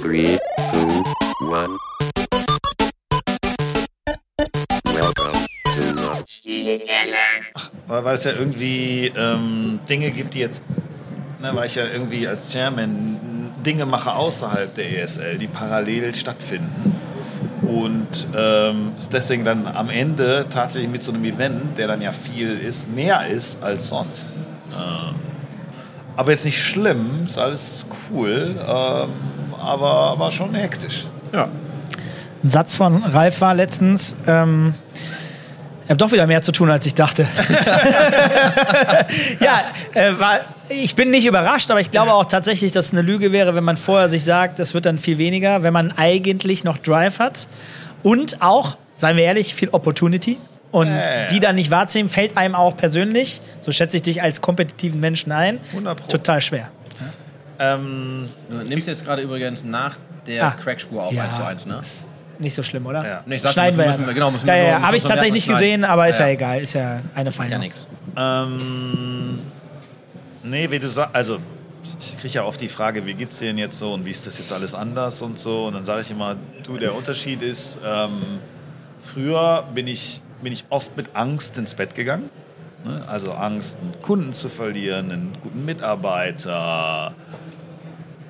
Three, two, one. Welcome to Notch. Weil weil es ja irgendwie ähm, Dinge gibt, die jetzt, ne, weil ich ja irgendwie als Chairman Dinge mache außerhalb der ESL, die parallel stattfinden. Und ähm, es deswegen dann am Ende tatsächlich mit so einem Event, der dann ja viel ist, mehr ist als sonst. Ähm, aber jetzt nicht schlimm, ist alles cool, ähm, aber, aber schon hektisch. Ja. Ein Satz von Ralf war letztens, ähm, ich habe doch wieder mehr zu tun, als ich dachte. ja, äh, war, ich bin nicht überrascht, aber ich glaube auch tatsächlich, dass es eine Lüge wäre, wenn man vorher sich sagt, das wird dann viel weniger, wenn man eigentlich noch Drive hat. Und auch, seien wir ehrlich, viel Opportunity. Und Äh. die dann nicht wahrzunehmen, fällt einem auch persönlich, so schätze ich dich als kompetitiven Menschen ein, 100 Pro. total schwer. Ähm, Du nimmst jetzt gerade übrigens nach der Ah. Crackspur auf 1 zu 1, ne? ist nicht so schlimm, oder? Ja. Nee, Schneiden müssen, wir müssen ja. genau, müssen ja, wir ja, nur- habe ich tatsächlich nicht gesehen, aber ist ja, Ja. egal, ist ja eine Feinde. Ja, nix. Ähm, nee, wie du sagst, also ich kriege ja oft die Frage, wie geht's dir denn jetzt so und wie ist das jetzt alles anders und so. Und dann sage ich immer, du, der Unterschied ist, ähm, früher bin ich, bin ich oft mit Angst ins Bett gegangen. Ne? Also Angst, einen Kunden zu verlieren, einen guten Mitarbeiter,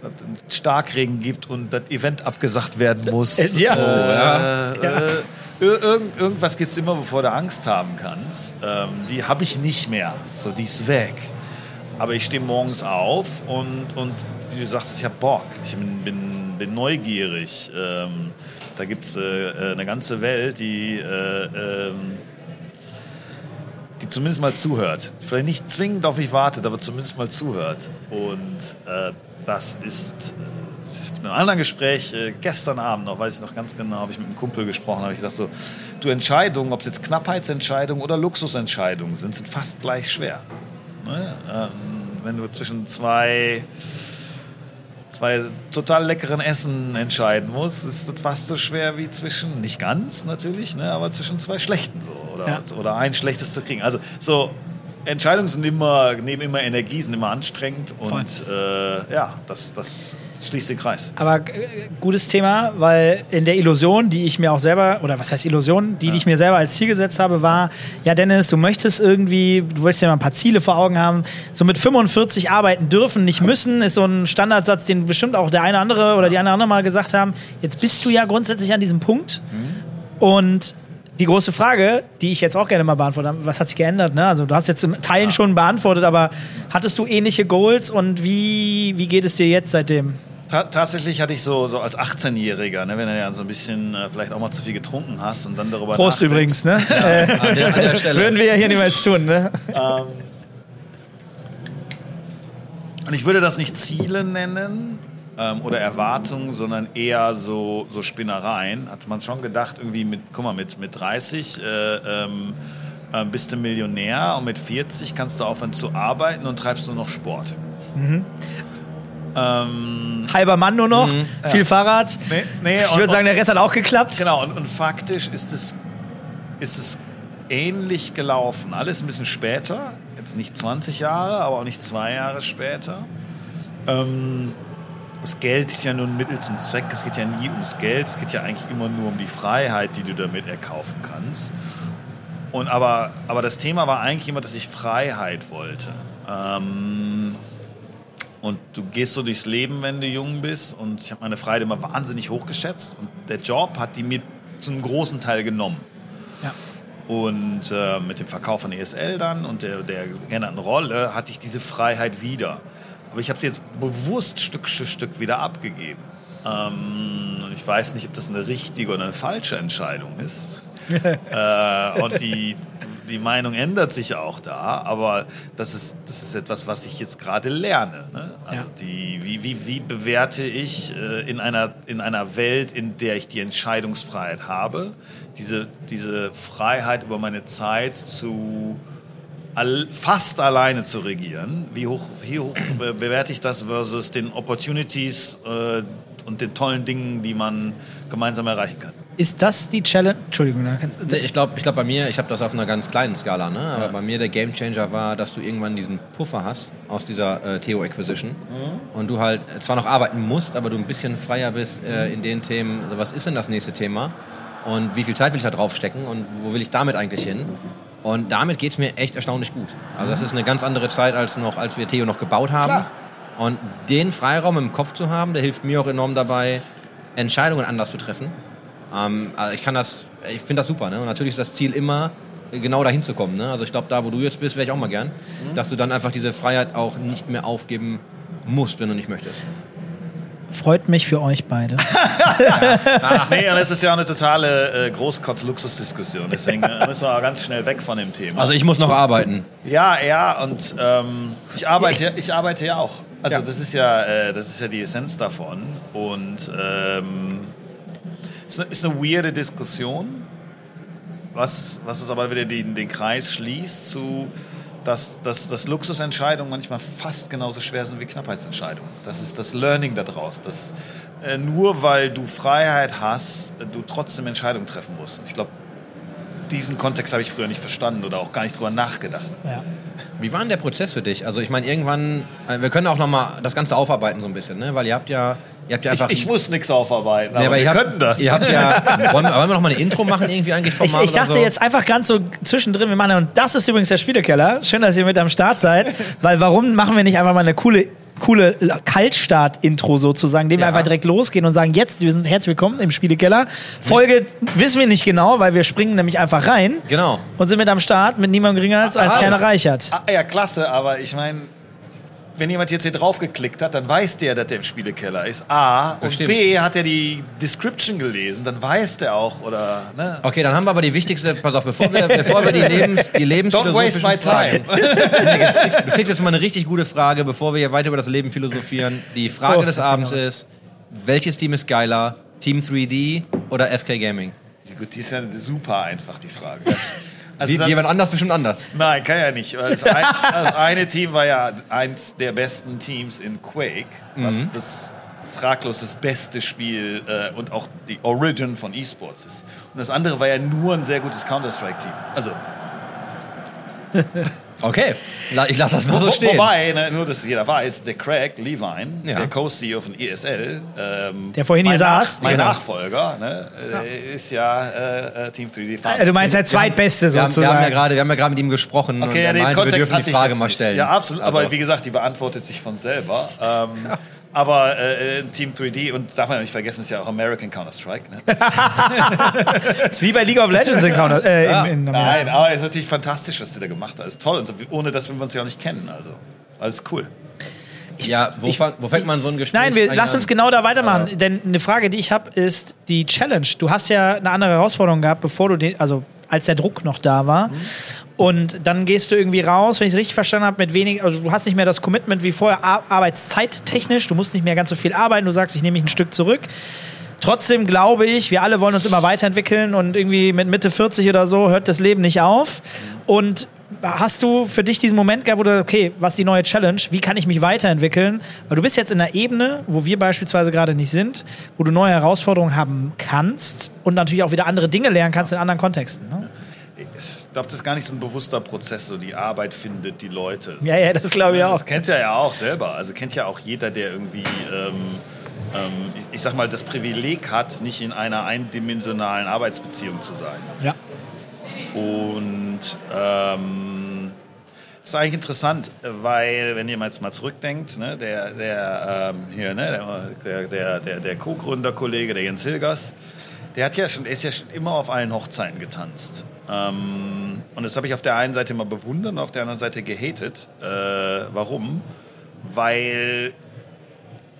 dass es einen Starkregen gibt und das Event abgesagt werden muss. Äh, ja. Äh, Ja. Äh, ir- irgend, irgendwas gibt es immer, bevor du Angst haben kannst. Ähm, die habe ich nicht mehr. So, die ist weg. Aber ich stehe morgens auf und, und wie du sagst, ich habe Bock. Ich bin, bin, bin neugierig. Ähm, da gibt es äh, äh, eine ganze Welt, die, äh, ähm, die zumindest mal zuhört. Vielleicht nicht zwingend auf mich wartet, aber zumindest mal zuhört. Und äh, das ist in einem anderen Gespräch, äh, gestern Abend noch, weiß ich noch ganz genau, habe ich mit einem Kumpel gesprochen, habe ich gesagt so, du Entscheidungen, ob es jetzt Knappheitsentscheidungen oder Luxusentscheidungen sind, sind fast gleich schwer. Ne? Ähm, wenn du zwischen zwei, zwei total leckeren Essen entscheiden musst, ist das fast so schwer wie zwischen, nicht ganz natürlich, ne, aber zwischen zwei schlechten so. Oder, Ja. oder ein schlechtes zu kriegen. Also so Entscheidungen sind immer, nehmen immer Energie, sind immer anstrengend und äh, ja, das, das schließt den Kreis. Aber äh, gutes Thema, weil in der Illusion, die ich mir auch selber, oder was heißt Illusion, die, die ich mir selber als Ziel gesetzt habe, war, ja Dennis, du möchtest irgendwie, du möchtest ja mal ein paar Ziele vor Augen haben, so mit 45 arbeiten dürfen, nicht müssen, ist so ein Standardsatz, den bestimmt auch der eine andere oder die eine andere mal gesagt haben. Jetzt bist du ja grundsätzlich an diesem Punkt und die große Frage, die ich jetzt auch gerne mal beantworten habe, was hat sich geändert? Ne? Also du hast jetzt in Teilen schon beantwortet, aber hattest du ähnliche Goals und wie, wie geht es dir jetzt seitdem? Ta tatsächlich hatte ich so, so als 18-Jähriger, ne, wenn du ja so ein bisschen äh, vielleicht auch mal zu viel getrunken hast und dann darüber Prost übrigens, ne? Äh, An der, an der Stelle. würden wir ja hier niemals tun, ne? Und ich würde das nicht Ziele nennen ähm, oder Erwartungen, sondern eher so, so Spinnereien. Hat man schon gedacht, irgendwie mit, guck mal, mit, mit 30 äh, ähm, ähm, bist du Millionär und mit 40 kannst du aufhören zu arbeiten und treibst nur noch Sport. Ähm, Halber Mann nur noch, viel Fahrrad. nee, nee, Ich würde sagen, der Rest hat auch geklappt. Genau, und, und faktisch ist es, ist es ähnlich gelaufen. Alles ein bisschen später, jetzt nicht 20 Jahre, aber auch nicht zwei Jahre später. Ähm, das Geld ist ja nur ein Mittel zum Zweck. Es geht ja nie ums Geld. Es geht ja eigentlich immer nur um die Freiheit, die du damit erkaufen kannst. Und aber, aber das Thema war eigentlich immer, dass ich Freiheit wollte. Ähm, und du gehst so durchs Leben, wenn du jung bist. Und ich habe meine Freiheit immer wahnsinnig hochgeschätzt. Und der Job hat die mir zu einem großen Teil genommen. Ja. Und äh, mit dem Verkauf von ESL dann und der, der genannten Rolle hatte ich diese Freiheit wieder. Aber ich habe sie jetzt bewusst Stück für Stück wieder abgegeben. Ähm, und ich weiß nicht, ob das eine richtige oder eine falsche Entscheidung ist. äh, und die, die Meinung ändert sich auch da, aber das ist, das ist etwas, was ich jetzt gerade lerne. Ne? Also Ja. die, wie, wie, wie bewerte ich äh, in, einer, in einer Welt, in der ich die Entscheidungsfreiheit habe, diese, diese Freiheit über meine Zeit zu all, fast alleine zu regieren, wie hoch, wie hoch be- bewerte ich das versus den Opportunities äh, und den tollen Dingen, die man gemeinsam erreichen kann? Ist das die Challenge? Entschuldigung, da kannst- Nee, Ich glaube, ich glaub bei mir, ich habe das auf einer ganz kleinen Skala, ne? aber bei mir der Gamechanger war, dass du irgendwann diesen Puffer hast aus dieser äh, Theo Acquisition. Und du halt zwar noch arbeiten musst, aber du ein bisschen freier bist äh, in den Themen, also was ist denn das nächste Thema? Und wie viel Zeit will ich da draufstecken? Und wo will ich damit eigentlich hin? Und damit geht es mir echt erstaunlich gut. Also das ist eine ganz andere Zeit, als, noch, als wir Theo noch gebaut haben. Klar. Und den Freiraum im Kopf zu haben, der hilft mir auch enorm dabei, Entscheidungen anders zu treffen. Ähm, also ich kann das, ich finde das super. Ne? Und natürlich ist das Ziel immer, genau dahin zu kommen. Ne? Also ich glaube, da, wo du jetzt bist, wäre ich auch mal gern, dass du dann einfach diese Freiheit auch nicht mehr aufgeben musst, wenn du nicht möchtest. Freut mich für euch beide. Ach nee, und es ist ja auch eine totale äh, Großkotz-Luxus-Diskussion. Deswegen äh, müssen wir auch ganz schnell weg von dem Thema. Also ich muss noch arbeiten. Ja, ja, und ähm, ich, arbeite, ich arbeite ja auch. Also Ja. das ist ja, äh, das ist ja die Essenz davon. Und ähm, es ist eine, ist eine weirde Diskussion, was, was es aber wieder den, den Kreis schließt zu, dass, dass, dass Luxusentscheidungen manchmal fast genauso schwer sind wie Knappheitsentscheidungen. Das ist das Learning daraus, dass äh, nur weil du Freiheit hast, äh, du trotzdem Entscheidungen treffen musst. Ich glaube, diesen Kontext habe ich früher nicht verstanden oder auch gar nicht drüber nachgedacht. Ja. Wie war denn der Prozess für dich? Also ich meine, irgendwann, äh, wir können auch noch mal das Ganze aufarbeiten so ein bisschen, ne? weil ihr habt ja, ihr habt ja Ich, einfach... ich muss nichts aufarbeiten, aber, Nee, aber wir ihr habt, könnten das. Ihr habt ja, wollen, wir- wollen wir noch mal eine Intro machen irgendwie eigentlich vom Ich, ich dachte oder so? jetzt einfach ganz so zwischendrin, wir machen, und das ist übrigens der Spielekeller. Schön, dass ihr mit am Start seid. Weil warum machen wir nicht einfach mal eine coole, coole Kaltstart-Intro sozusagen, wir Ja. einfach direkt losgehen und sagen, jetzt, wir sind herzlich willkommen im Spielekeller. Folge wissen wir nicht genau, weil wir springen nämlich einfach rein Genau. und sind mit am Start mit niemandem geringer als, als Ah, Herrn Reichert. Ah, ja, klasse, aber ich meine, wenn jemand jetzt hier drauf geklickt hat, dann weiß der, dass der im Spielekeller ist. A. Und Bestimmt. B. hat er die Description gelesen, dann weiß der auch, oder, ne? Okay, dann haben wir aber die wichtigste, pass auf, bevor wir, bevor wir die, Lebens, die Don't waste my time. Jetzt kriegst, du kriegst jetzt mal eine richtig gute Frage, bevor wir hier weiter über das Leben philosophieren. Die Frage Oh, des Abends ist, welches Team ist geiler? Team 3D oder SK Gaming? Gut, die ist ja super einfach, die Frage. Also Sieht jemand anders bestimmt anders. Nein, kann ja nicht. Das, ein, das eine Team war ja eins der besten Teams in Quake, was Mhm. das fraglos das beste Spiel äh, und auch die Origin von E-Sports ist. Und das andere war ja nur ein sehr gutes Counter-Strike-Team. Also, Okay, ich lasse das mal so stehen. wobei, ne, nur dass jeder weiß, der Craig Levine, Ja. der Co-CEO von ESL, ähm, Der vorhin hier saß. mein Genau. Nachfolger, ne, äh, ist ja äh, äh, Team 3D Farm. Äh, Du meinst der zweitbeste Wir haben, wir, sozusagen. haben ja gerade, wir haben ja gerade mit ihm gesprochen und Okay, ja, er den meinte, wir dürfen die Frage mal stellen. Ja, absolut. Aber Also- wie gesagt, die beantwortet sich von selber. Ähm, Aber äh, Team 3D und darf man ja nicht vergessen, ist ja auch American Counter-Strike. Ne? Das ist wie bei League of Legends in Counter. Äh, in, in Nein, aber es ist natürlich fantastisch, was die da gemacht hat. Ist toll. Und so, ohne dass wir uns ja auch nicht kennen. Also, alles cool. Ja, wo, fang, wo fängt man so ein Gespräch Nein, wir, lass uns genau da weitermachen. Denn eine Frage, die ich habe, ist die Challenge. Du hast ja eine andere Herausforderung gehabt, bevor du den, also als der Druck noch da war. Und dann gehst du irgendwie raus, wenn ich es richtig verstanden habe, mit wenig, also du hast nicht mehr das Commitment wie vorher, Ar arbeitszeittechnisch, du musst nicht mehr ganz so viel arbeiten, du sagst, ich nehme mich ein Stück zurück. Trotzdem glaube ich, wir alle wollen uns immer weiterentwickeln und irgendwie mit Mitte 40 oder so hört das Leben nicht auf. Und hast du für dich diesen Moment gehabt, wo du, okay, was ist die neue Challenge? Wie kann ich mich weiterentwickeln? Weil du bist jetzt in einer Ebene, wo wir beispielsweise gerade nicht sind, wo du neue Herausforderungen haben kannst und natürlich auch wieder andere Dinge lernen kannst in anderen Kontexten. Ne? Ich glaube, das ist gar nicht so ein bewusster Prozess, so die Arbeit findet die Leute. Ja, ja, das glaube ich auch. Das kennt ja auch selber. Also kennt ja auch jeder, der irgendwie, ähm, ähm, ich, ich sag mal, das Privileg hat, nicht in einer eindimensionalen Arbeitsbeziehung zu sein. Ja. Und ähm, das ist eigentlich interessant, weil, wenn ihr mal jetzt mal zurückdenkt, ne, der, der, ähm, hier, ne, der, der, der, der Co-Gründerkollege, der Jens Hilgers, der hat ja schon, der ist ja schon immer auf allen Hochzeiten getanzt. Ähm, und das habe ich auf der einen Seite immer bewundert und auf der anderen Seite gehatet. Äh, warum? Weil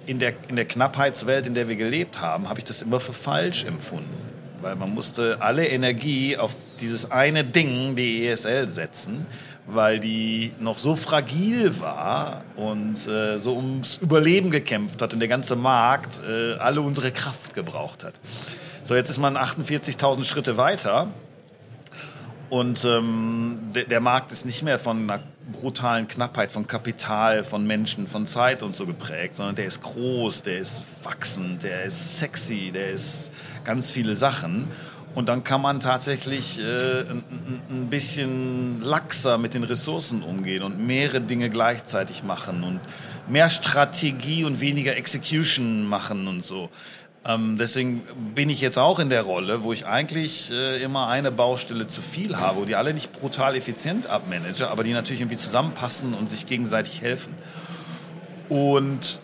in der, in der Knappheitswelt, in der wir gelebt haben, habe ich das immer für falsch empfunden. Weil man musste alle Energie auf dieses eine Ding, die ESL, setzen, weil die noch so fragil war und äh, so ums Überleben gekämpft hat und der ganze Markt äh, alle unsere Kraft gebraucht hat. So, jetzt ist man 48.000 Schritte weiter Und ähm, der, der Markt ist nicht mehr von einer brutalen Knappheit von Kapital, von Menschen, von Zeit und so geprägt, sondern der ist groß, der ist wachsend, der ist sexy, der ist ganz viele Sachen. Und dann kann man tatsächlich äh, ein, bisschen laxer mit den Ressourcen umgehen und mehrere Dinge gleichzeitig machen und mehr Strategie und weniger Execution machen und so. Ähm, deswegen bin ich jetzt auch in der Rolle, wo ich eigentlich äh, immer eine Baustelle zu viel habe, wo die alle nicht brutal effizient abmanage, aber die natürlich irgendwie zusammenpassen und sich gegenseitig helfen. Und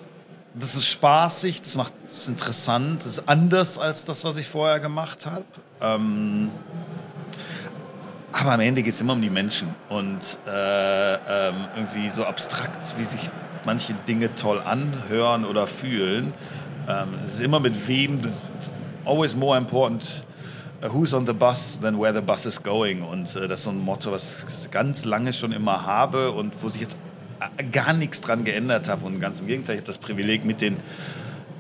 das ist spaßig, das macht es interessant, das ist anders als das, was ich vorher gemacht habe. Ähm, aber am Ende geht es immer um die Menschen und äh, ähm, irgendwie so abstrakt, wie sich manche Dinge toll anhören oder fühlen. Ähm, es ist immer mit wem, it's always more important uh, who's on the bus than where the bus is going. Und äh, das ist so ein Motto, was ich ganz lange schon immer habe und wo sich jetzt äh, gar nichts dran geändert habe. Und ganz im Gegenteil, ich habe das Privileg mit den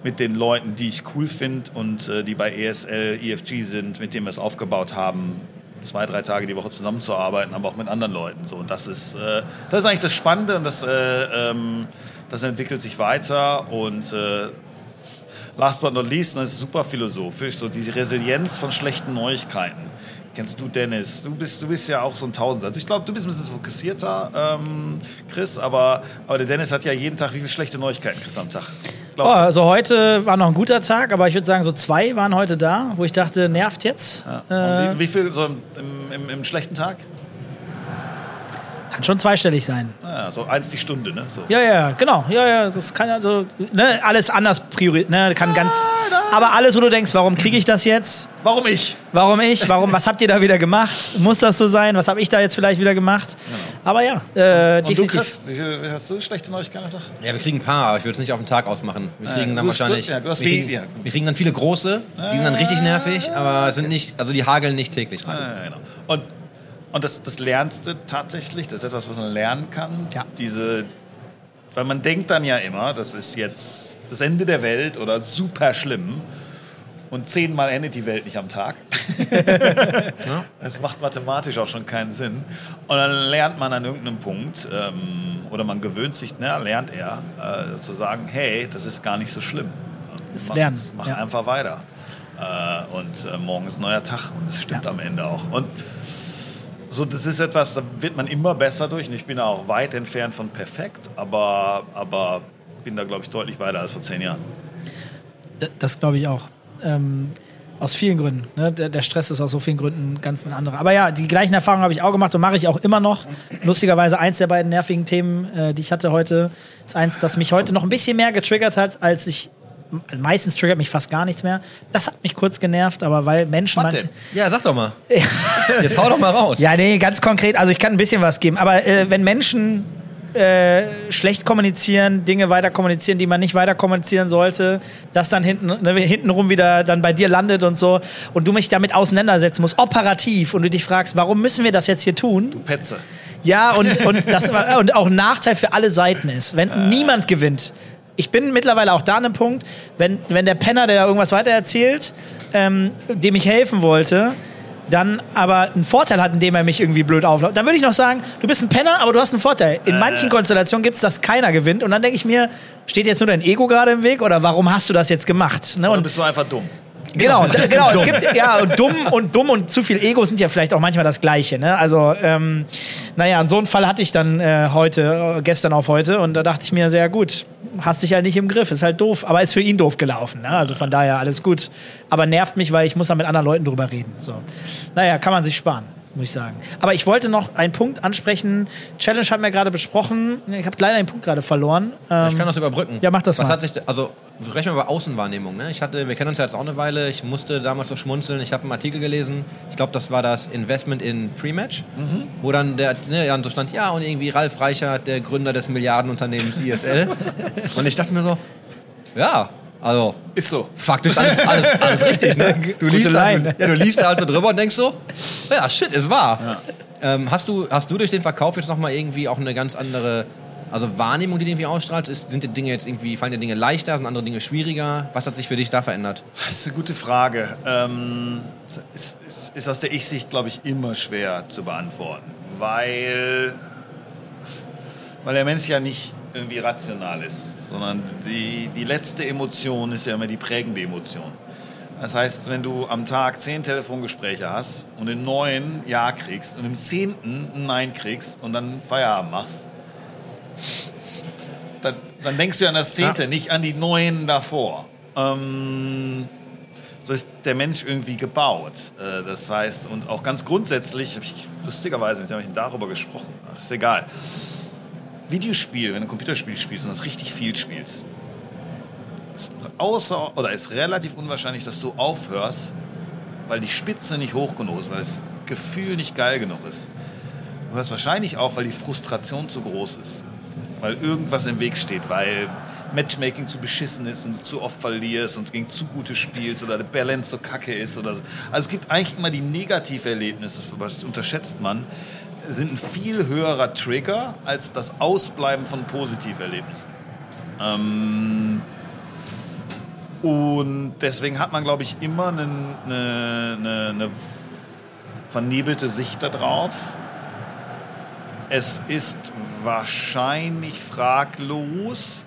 mit den Leuten, die ich cool finde und äh, die bei ESL, EFG sind, mit denen wir es aufgebaut haben, zwei, drei Tage die Woche zusammenzuarbeiten, aber auch mit anderen Leuten. So, und das ist, äh, das ist eigentlich das Spannende und das, äh, ähm, das entwickelt sich weiter und äh, last but not least, und das ist super philosophisch, so die Resilienz von schlechten Neuigkeiten. Kennst du Dennis? Du bist, du bist ja auch so ein Tausender. Also ich glaube, du bist ein bisschen fokussierter, ähm, Chris, aber, aber der Dennis hat ja jeden Tag wie viele schlechte Neuigkeiten, Chris, am Tag? Oh, also heute war noch ein guter Tag, aber ich würde sagen, so zwei waren heute da, wo ich dachte, nervt jetzt. Ja. Äh, wie, wie viel so im, im, im schlechten Tag? Kann schon zweistellig sein. Ja, so eins die Stunde, ne? So. Ja, ja, genau. Ja, ja, das kann also ne, alles anders priorisieren. Ne, kann ganz. Aber alles, wo du denkst, warum kriege ich das jetzt? Warum ich? Warum ich? Warum? Was habt ihr da wieder gemacht? Muss das so sein? Was habe ich da jetzt vielleicht wieder gemacht? Aber ja, äh, Und du, definitiv. Chris? Wie viel, hast du schlechte Neuigkeiten? Ja, wir kriegen ein paar, aber ich würde es nicht auf den Tag ausmachen. Wir kriegen Ja, dann du wahrscheinlich. ja, du hast wir, kriegen, ja. wir kriegen dann viele große, die sind dann richtig nervig, aber sind nicht, also die hageln nicht täglich rein. Ja, genau. Und, und das, das lernst du tatsächlich, das ist etwas, was man lernen kann. Ja. Diese, weil man denkt dann ja immer, das ist jetzt das Ende der Welt oder super schlimm. Und zehnmal endet die Welt nicht am Tag. Das macht mathematisch auch schon keinen Sinn. Und dann lernt man an irgendeinem Punkt, ähm, oder man gewöhnt sich, ne, lernt er, äh, zu sagen, hey, das ist gar nicht so schlimm. Das mach, Lernen, mach ja. einfach weiter. Äh, und äh, morgen ist neuer Tag und es stimmt Ja. am Ende auch. Und so, das ist etwas, da wird man immer besser durch. Und ich bin auch weit entfernt von perfekt, aber, aber bin da, glaube ich, deutlich weiter als vor zehn Jahren. D- Das glaube ich auch. Ähm, aus vielen Gründen. Ne? Der, der Stress ist aus so vielen Gründen ganz ein anderer. Aber ja, die gleichen Erfahrungen habe ich auch gemacht und mache ich auch immer noch. Lustigerweise eins der beiden nervigen Themen, äh, die ich hatte heute, ist eins, das mich heute noch ein bisschen mehr getriggert hat, als ich. Meistens triggert mich fast gar nichts mehr. Das hat mich kurz genervt, aber weil Menschen. Was denn? Ja, sag doch mal. Jetzt hau doch mal raus. Ja, nee, ganz konkret. Also ich kann ein bisschen was geben. Aber äh, wenn Menschen äh, schlecht kommunizieren, Dinge weiter kommunizieren, die man nicht weiter kommunizieren sollte, das dann hinten, ne, hintenrum wieder dann bei dir landet und so und du mich damit auseinandersetzen musst, operativ und du dich fragst, warum müssen wir das jetzt hier tun? Petze. Ja, und, und, das, und auch ein Nachteil für alle Seiten ist, wenn niemand gewinnt. Ich bin mittlerweile auch da an einem Punkt, wenn, wenn der Penner, der da irgendwas weitererzählt, ähm, dem ich helfen wollte, dann aber einen Vorteil hat, indem er mich irgendwie blöd aufläuft, dann würde ich noch sagen, du bist ein Penner, aber du hast einen Vorteil. In manchen Konstellationen gibt es, dass keiner gewinnt und dann denke ich mir, steht jetzt nur dein Ego gerade im Weg oder warum hast du das jetzt gemacht? Ne? Oder Und bist du einfach dumm? Genau, d- genau. Es gibt ja und dumm und dumm und zu viel Ego sind ja vielleicht auch manchmal das Gleiche. Ne? Also ähm, naja, und so einen Fall hatte ich dann äh, heute, äh, gestern auf heute und da dachte ich mir sehr gut, hast dich halt nicht im Griff, ist halt doof, aber ist für ihn doof gelaufen. Ne? Also von daher alles gut, aber nervt mich, weil ich muss dann mit anderen Leuten drüber reden. So, naja, kann man sich sparen. Muss ich sagen. Aber ich wollte noch einen Punkt ansprechen. Challenge haben wir gerade besprochen. Ich habe leider einen Punkt gerade verloren. Ähm, Ich kann das überbrücken. Ja, mach das Was mal. hat sich, also sprechen wir über Außenwahrnehmung. Ne? Ich hatte, wir kennen uns ja jetzt auch eine Weile. Ich musste damals so schmunzeln. Ich habe einen Artikel gelesen. Ich glaube, das war das Investment in Pre-Match, Mhm. wo dann der, ne, ja, so stand, ja und irgendwie Ralf Reichert, der Gründer des Milliardenunternehmens ISL. und ich dachte mir so, ja, also Ist so. faktisch alles, alles, alles richtig. Ne? Du, liest da, du, ja, du liest da also drüber und denkst so, ja, shit, ist wahr. Ähm, hast, du, hast du durch den Verkauf jetzt nochmal irgendwie auch eine ganz andere Also Wahrnehmung, die du irgendwie ausstrahlst, ist, sind die Dinge jetzt irgendwie, fallen dir Dinge leichter, sind andere Dinge schwieriger? Was hat sich für dich da verändert? Das ist eine gute Frage. Ähm, ist, ist, ist aus der Ich-Sicht, glaube ich, immer schwer zu beantworten, weil, weil der Mensch ja nicht irgendwie rational ist, sondern die, die letzte Emotion ist ja immer die prägende Emotion. Das heißt, wenn du am Tag zehn Telefongespräche hast und in neun Ja kriegst und im zehnten ein Nein kriegst und dann Feierabend machst, dann, dann denkst du an das zehnte, Ja. nicht an die neun davor. Ähm, so ist der Mensch irgendwie gebaut. Äh, Das heißt, und auch ganz grundsätzlich, habe ich lustigerweise mit jemandem darüber gesprochen, ach, ist egal. Videospiel, wenn du ein Computerspiel spielst und das richtig viel spielst, ist außer oder ist relativ unwahrscheinlich, dass du aufhörst, weil die Spitze nicht hoch genug ist, weil das Gefühl nicht geil genug ist. Du hörst wahrscheinlich auf, weil die Frustration zu groß ist. Weil irgendwas im Weg steht, weil Matchmaking zu beschissen ist und du zu oft verlierst und es gegen zu gute spielst oder der Balance so kacke ist oder so. Also es gibt eigentlich immer die Negativerlebnisse, das unterschätzt man, sind ein viel höherer Trigger als das Ausbleiben von Positiverlebnissen. Ähm, und deswegen hat man, glaube ich, immer eine, eine, eine, vernebelte Sicht darauf. Es ist wahrscheinlich fraglos,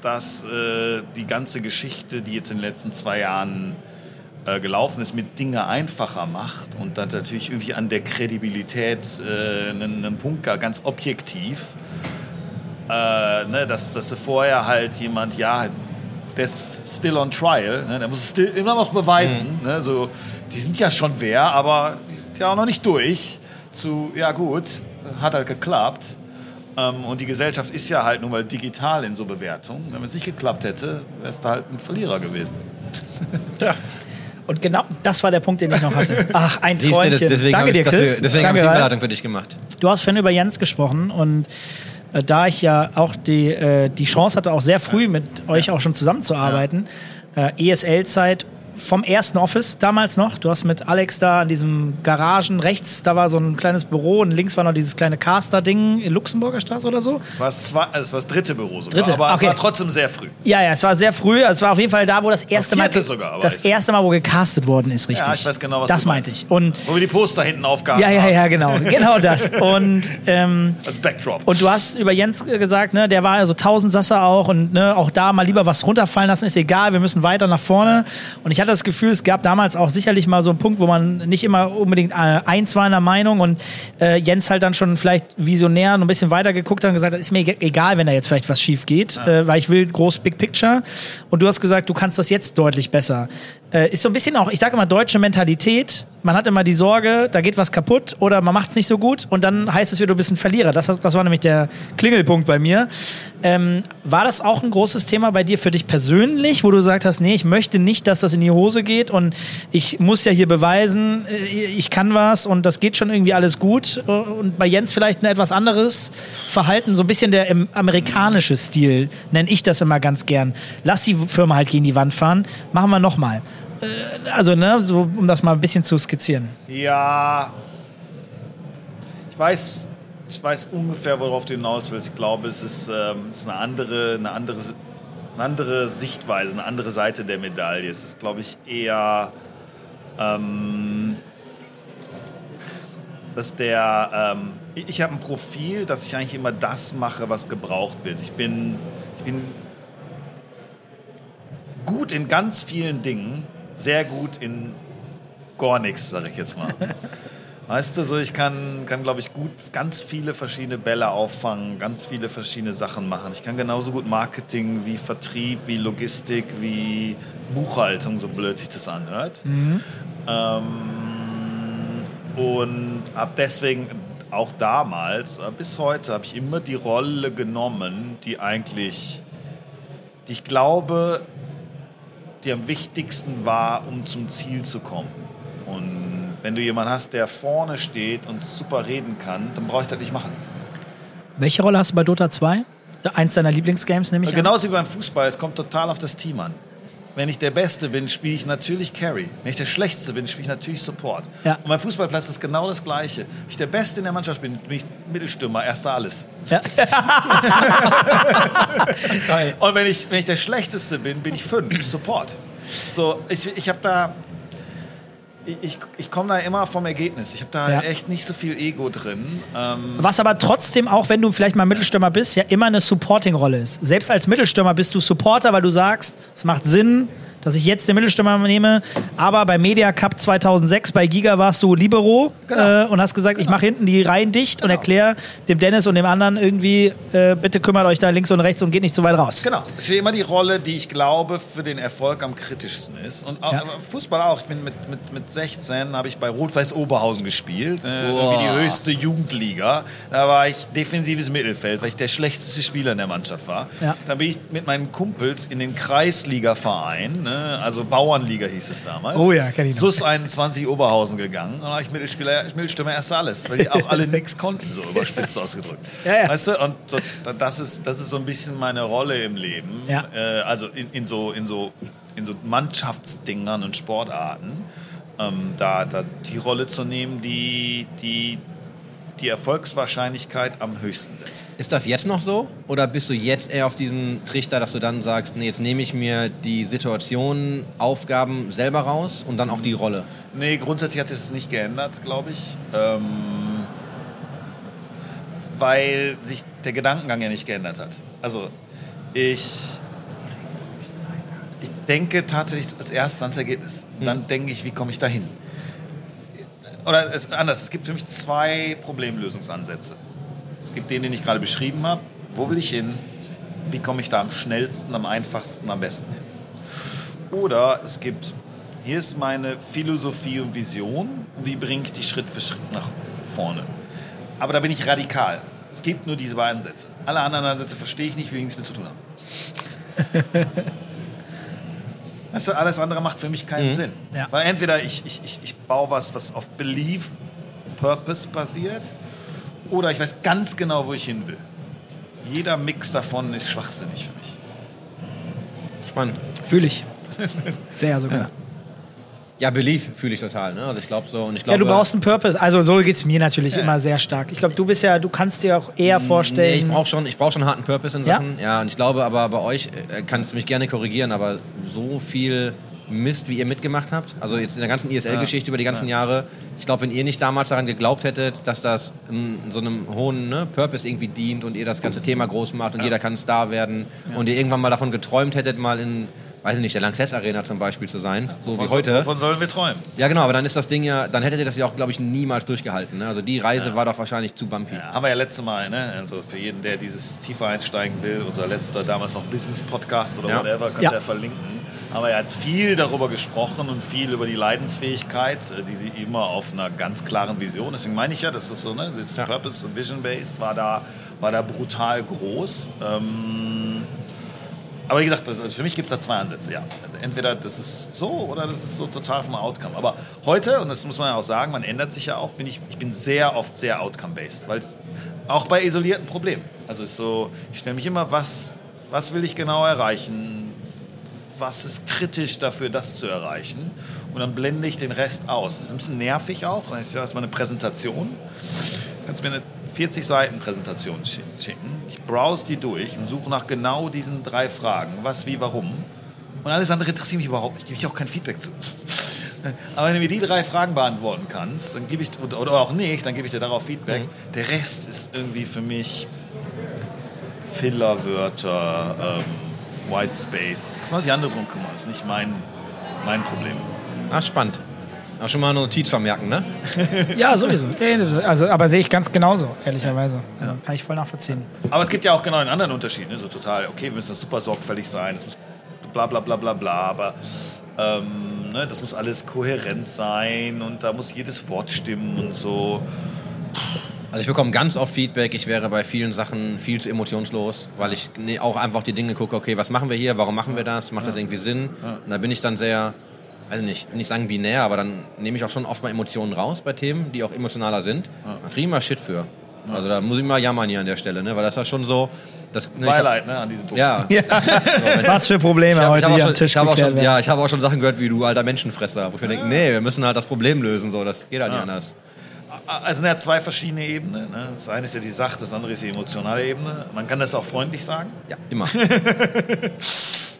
dass äh, die ganze Geschichte, die jetzt in den letzten zwei Jahren äh, gelaufen ist, mit Dinge einfacher macht und dann natürlich irgendwie an der Kredibilität äh, einen, einen Punkt gar ganz objektiv, äh, ne, dass, dass vorher halt jemand, ja, der ist still on trial, ne, der muss es still, immer noch beweisen, ne, so, die sind ja schon wer, aber die sind ja auch noch nicht durch, zu, ja gut, hat halt geklappt. Ähm, und die Gesellschaft ist ja halt nun mal digital in so Bewertungen. Wenn es nicht geklappt hätte, wärst du halt ein Verlierer gewesen. Ja. Und genau das war der Punkt, den ich noch hatte. Ach, ein Siehst du, Träumchen. das, deswegen habe Danke ich, dir, das Chris. für- deswegen hab Danke, ich die. Überleitung für dich gemacht. Du hast vorhin über Jens gesprochen und äh, da ich ja auch die, äh, die Chance hatte, auch sehr früh mit euch auch schon zusammenzuarbeiten, äh, ESL-Zeit vom ersten Office damals noch. Du hast mit Alex da an diesem Garagen rechts, da war so ein kleines Büro und links war noch dieses kleine Caster-Ding in Luxemburger Straße oder so. Es war also es war das dritte Büro sogar, Dritte, aber okay. es war trotzdem sehr früh. Ja, ja, es war sehr früh. Es war auf jeden Fall da, wo das erste Mal, sogar, das erste Mal, wo gecastet worden ist, richtig. Ja, ich weiß genau, was Das meinte ich. Und Wo wir die Poster hinten aufgaben. ja, ja, ja, genau, genau das. Und ähm, Als Backdrop. Und du hast über Jens gesagt, ne, der war also Tausendsasser auch und ne, auch da mal lieber was runterfallen lassen, ist egal, wir müssen weiter nach vorne. Und ich hatte das Gefühl, es gab damals auch sicherlich mal so einen Punkt, wo man nicht immer unbedingt äh, eins war in der Meinung und äh, Jens halt dann schon vielleicht visionär und ein bisschen weiter geguckt hat und gesagt hat, ist mir egal, wenn da jetzt vielleicht was schief geht, äh, weil ich will groß Big Picture. Und du hast gesagt, du kannst das jetzt deutlich besser. Äh, ist so ein bisschen auch, ich sage immer, deutsche Mentalität. Man hat immer die Sorge, da geht was kaputt oder man macht es nicht so gut und dann heißt es wieder, du bist ein Verlierer. Das, das war nämlich der Klingelpunkt bei mir. Ähm, war das auch ein großes Thema bei dir für dich persönlich, wo du gesagt hast, nee, ich möchte nicht, dass das in die Hose geht und ich muss ja hier beweisen, äh, ich kann was und das geht schon irgendwie alles gut. Äh, Und bei Jens vielleicht ein etwas anderes Verhalten, so ein bisschen der amerikanische Stil, nenne ich das immer ganz gern. Lass die Firma halt gegen die Wand fahren, machen wir nochmal. Also, ne, so, um das mal ein bisschen zu skizzieren. Ja, ich weiß, ich weiß ungefähr, worauf du hinaus willst. Ich glaube, es ist, ähm, es ist eine, andere, eine, andere, eine andere Sichtweise, eine andere Seite der Medaille. Es ist, glaube ich, eher, ähm, dass der, ähm, ich ich habe ein Profil, dass ich eigentlich immer das mache, was gebraucht wird. Ich bin, ich bin gut in ganz vielen Dingen, sehr gut in gar nichts, sage ich jetzt mal. Weißt du, so ich kann, kann glaube ich, gut ganz viele verschiedene Bälle auffangen, ganz viele verschiedene Sachen machen. Ich kann genauso gut Marketing wie Vertrieb, wie Logistik, wie Buchhaltung, so blöd sich das anhört. Ähm, und habe deswegen auch damals, äh, bis heute, habe ich immer die Rolle genommen, die eigentlich, die ich glaube, die am wichtigsten war, um zum Ziel zu kommen. Und wenn du jemanden hast, der vorne steht und super reden kann, dann brauche ich das nicht machen. Welche Rolle hast du bei Dota 2? Eins deiner Lieblingsgames, nehme ich an. Genauso wie beim Fußball, es kommt total auf das Team an. Wenn ich der Beste bin, spiele ich natürlich Carry. Wenn ich der Schlechteste bin, spiele ich natürlich Support. Ja. Und beim Fußballplatz ist genau das Gleiche. Wenn ich der Beste in der Mannschaft bin, bin ich Mittelstürmer, erster alles. Ja. Und wenn ich, wenn ich der Schlechteste bin, bin ich fünf, Support. So, ich, ich habe da, ich, ich, komme da immer vom Ergebnis. Ich habe da Ja. echt nicht so viel Ego drin. Ähm, Was aber trotzdem, auch wenn du vielleicht mal Mittelstürmer bist, ja immer eine Supporting-Rolle ist. Selbst als Mittelstürmer bist du Supporter, weil du sagst, es macht Sinn, dass ich jetzt den Mittelstürmer nehme. Aber bei Media Cup 2006 bei Giga warst du Libero Genau. äh, und hast gesagt, ich mache hinten die Reihen dicht und Genau. erkläre dem Dennis und dem anderen irgendwie, äh, bitte kümmert euch da links und rechts und geht nicht zu weit raus. Genau, es ist immer die Rolle, die ich glaube für den Erfolg am kritischsten ist. Und auch, Ja. aber Fußball auch. Ich bin mit, mit, mit 16 habe ich bei Rot-Weiß Oberhausen gespielt, äh, Boah. irgendwie die höchste Jugendliga. Da war ich defensives Mittelfeld, weil ich der schlechteste Spieler in der Mannschaft war. Ja. Dann bin ich mit meinen Kumpels in den Kreisliga-Verein, ne, also Bauernliga hieß es damals. Oh ja, kenn ich noch. SUS 21 Oberhausen gegangen. Da war ich Mittelspieler, Mittelstürmer erst alles, weil die auch alle nichts konnten, so überspitzt ausgedrückt. Ja, ja. Weißt du, und das, ist, das ist so ein bisschen meine Rolle im Leben. Ja. Äh, also in, in, so, in, so, in so Mannschaftsdingern und Sportarten, ähm, da, da die Rolle zu nehmen, die die, die Erfolgswahrscheinlichkeit am höchsten setzt. Ist das jetzt noch so? Oder bist du jetzt eher auf diesem Trichter, dass du dann sagst, nee, jetzt nehme ich mir die Situation, Aufgaben selber raus und dann auch die Rolle? Nee, grundsätzlich hat sich das nicht geändert, glaube ich. Ähm, weil sich der Gedankengang ja nicht geändert hat. Also ich, ich denke tatsächlich als erstes ans Ergebnis. Dann denke ich, wie komme ich dahin? Oder es, anders, es gibt für mich zwei Problemlösungsansätze. Es gibt den, den ich gerade beschrieben habe. Wo will ich hin? Wie komme ich da am schnellsten, am einfachsten, am besten hin? Oder es gibt, hier ist meine Philosophie und Vision, wie bringe ich die Schritt für Schritt nach vorne. Aber da bin ich radikal. Es gibt nur diese beiden Sätze. Alle anderen Ansätze verstehe ich nicht, will nichts mit zu tun haben. weißt du, alles andere macht für mich keinen Sinn. Ja. Weil entweder ich, ich, ich, ich baue was, was auf Belief, Purpose basiert, oder ich weiß ganz genau, wo ich hin will. Jeder Mix davon ist schwachsinnig für mich. Spannend. Fühle ich. Sehr sogar. Ja, Belief fühle ich total. Ne? Also ich glaube so. Und ich Ja, glaube, du brauchst einen Purpose. Also so geht es mir natürlich immer sehr stark. Ich glaube, du bist ja, du kannst dir auch eher vorstellen. Nee, ich brauche schon, ich brauch schon einen harten Purpose in Ja? Sachen. Ja, und ich glaube aber bei euch, äh, kannst du mich gerne korrigieren, aber so viel Mist, wie ihr mitgemacht habt, also jetzt in der ganzen ISL-Geschichte über die ganzen Jahre, ich glaube, wenn ihr nicht damals daran geglaubt hättet, dass das in so einem hohen ne, Purpose irgendwie dient und ihr das ganze Thema groß macht und jeder kann Star werden und ihr irgendwann mal davon geträumt hättet, mal in, weiß ich nicht, der Lanxess Arena zum Beispiel zu sein, so wie heute. Wovon sollen wir träumen? Ja, genau, aber dann ist das Ding ja, dann hättet ihr das ja auch, glaube ich, niemals durchgehalten. Ne? Also die Reise war doch wahrscheinlich zu bumpy. Ja, haben wir ja letzte Mal, ne? Also für jeden, der dieses tiefer einsteigen will, unser letzter damals noch Business Podcast oder Ja. whatever, könnt Ja. ihr ja verlinken. Haben wir ja viel darüber gesprochen und viel über die Leidensfähigkeit, äh, die sie immer auf einer ganz klaren Vision. Deswegen meine ich ja, dass das so, ne? Das Ja. Purpose und Vision Based war da, war da brutal groß. Ähm, aber wie gesagt, also für mich gibt es da zwei Ansätze. Ja. Entweder das ist so oder das ist so total vom Outcome. Aber heute, und das muss man ja auch sagen, man ändert sich ja auch, bin ich, ich bin sehr oft sehr outcome-based. Weil auch bei isolierten Problemen. Also ist so, ich stelle mich immer, was, was will ich genau erreichen? Was ist kritisch dafür, das zu erreichen? Und dann blende ich den Rest aus. Das ist ein bisschen nervig auch. Das ist erstmal eine Präsentation. Kannst mir eine 40 Seiten Präsentation schi- schicken. Ich browse die durch und suche nach genau diesen drei Fragen. Was, wie, warum. Und alles andere interessiert mich überhaupt nicht. Gebe ich auch kein Feedback zu. Aber wenn du mir die drei Fragen beantworten kannst, dann gebe ich, oder auch nicht, dann gebe ich dir darauf Feedback. Mhm. Der Rest ist irgendwie für mich Fillerwörter, ähm, White Space. Das sollen sich andere drum kümmern. Das ist nicht mein, mein Problem. Ah, spannend. Auch schon mal eine Notiz vermerken, ne? Ja, sowieso. Also, aber sehe ich ganz genauso, ehrlicherweise. Also, kann ich voll nachvollziehen. Aber es gibt ja auch genau einen anderen Unterschied. Ne? So total, okay, wir müssen das super sorgfältig sein, es muss bla bla bla bla bla, aber ähm, ne, das muss alles kohärent sein und da muss jedes Wort stimmen und so. Also ich bekomme ganz oft Feedback, ich wäre bei vielen Sachen viel zu emotionslos, weil ich nee, auch einfach die Dinge gucke, okay, was machen wir hier, warum machen wir das, macht das irgendwie Sinn? Und da bin ich dann sehr, also nicht, will nicht sagen binär, aber dann nehme ich auch schon oft mal Emotionen raus bei Themen, die auch emotionaler sind. Da kriegen wir Shit für. Also da muss ich mal jammern hier an der Stelle, ne? weil das ist schon so... Das, ne, ich hab- Beileid, ne, an diesem Punkt. Ja, Ja. Was für Probleme Ich hab, ich heute hab auch hier schon, am Tisch ich hab auch schon, ja, ich habe auch schon Sachen gehört wie du alter Menschenfresser, wo ich mir denke, nee, wir müssen halt das Problem lösen, so, das geht halt nicht anders. Also sind ja zwei verschiedene Ebenen. Ne? Das eine ist ja die Sach, das andere ist die emotionale Ebene. Man kann das auch freundlich sagen. Ja, immer.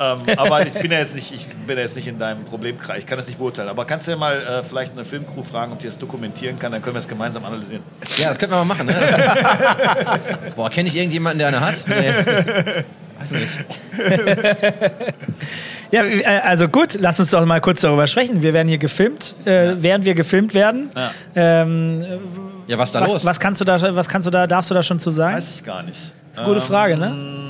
Ähm, aber ich bin ja jetzt nicht, ich bin ja jetzt nicht in deinem Problemkreis. Ich kann das nicht beurteilen. Aber kannst du ja mal äh, vielleicht eine Filmcrew fragen, ob die das dokumentieren kann? Dann können wir es gemeinsam analysieren. Ja, das könnten wir mal machen, ne? Boah, kenne ich irgendjemanden, der eine hat? Nee. Weiß nicht. Ja, äh, also gut, lass uns doch mal kurz darüber sprechen. Wir werden hier gefilmt, äh, während wir gefilmt werden. Ja. Ähm, Ja, was ist da was, los? was kannst du da, was kannst du da, darfst du da schon zu sagen? Weiß ich gar nicht. ist eine gute Frage, ne?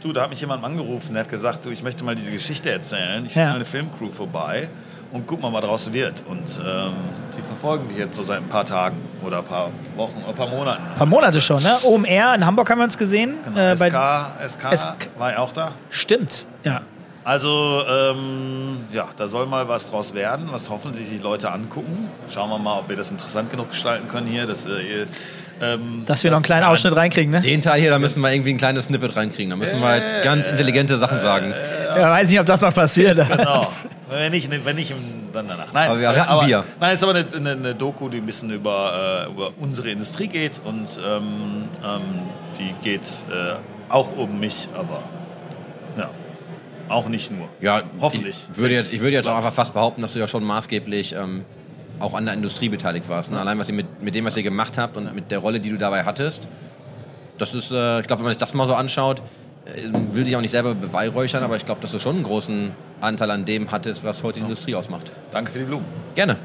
Du, da hat mich jemand angerufen, der hat gesagt, du, ich möchte mal diese Geschichte erzählen. Ich Ja. schicke mal eine Filmcrew vorbei und guck mal, was daraus wird. Und ähm, die verfolgen dich jetzt so seit ein paar Tagen oder ein paar Wochen oder ein paar Monaten. Ein paar Monate schon, ne? OMR in Hamburg haben wir uns gesehen. Genau. Äh, bei, SK, SK SK war ja auch da. stimmt, ja. Also, ähm, ja, da soll mal was draus werden, was hoffentlich die Leute angucken. Schauen wir mal, ob wir das interessant genug gestalten können hier, dass, äh, ihr, ähm, Dass wir noch einen kleinen Ausschnitt reinkriegen, ne? Den Teil hier, da müssen wir irgendwie ein kleines Snippet reinkriegen. Da müssen wir jetzt ganz intelligente Sachen sagen. Ja, weiß nicht, ob das noch passiert. Genau. Wenn nicht, wenn nicht, dann danach. Nein, Aber wir hatten aber, Bier. Nein, es ist aber eine, eine, eine Doku, die ein bisschen über, äh, über unsere Industrie geht und ähm, ähm, die geht äh, auch um mich, aber ja, auch nicht nur. Ja, Hoffentlich. Ich würde jetzt, ich würde jetzt auch einfach fast behaupten, dass du ja schon maßgeblich ähm, auch an der Industrie beteiligt warst. Ne? Allein was ihr mit, mit dem, was ihr gemacht habt und mit der Rolle, die du dabei hattest. Das ist, äh, ich glaube, wenn man sich das mal so anschaut, äh, will sich auch nicht selber beweihräuchern, aber ich glaube, dass du schon einen großen Anteil an dem hattest, was heute die Industrie ausmacht. Danke für die Blumen. Gerne.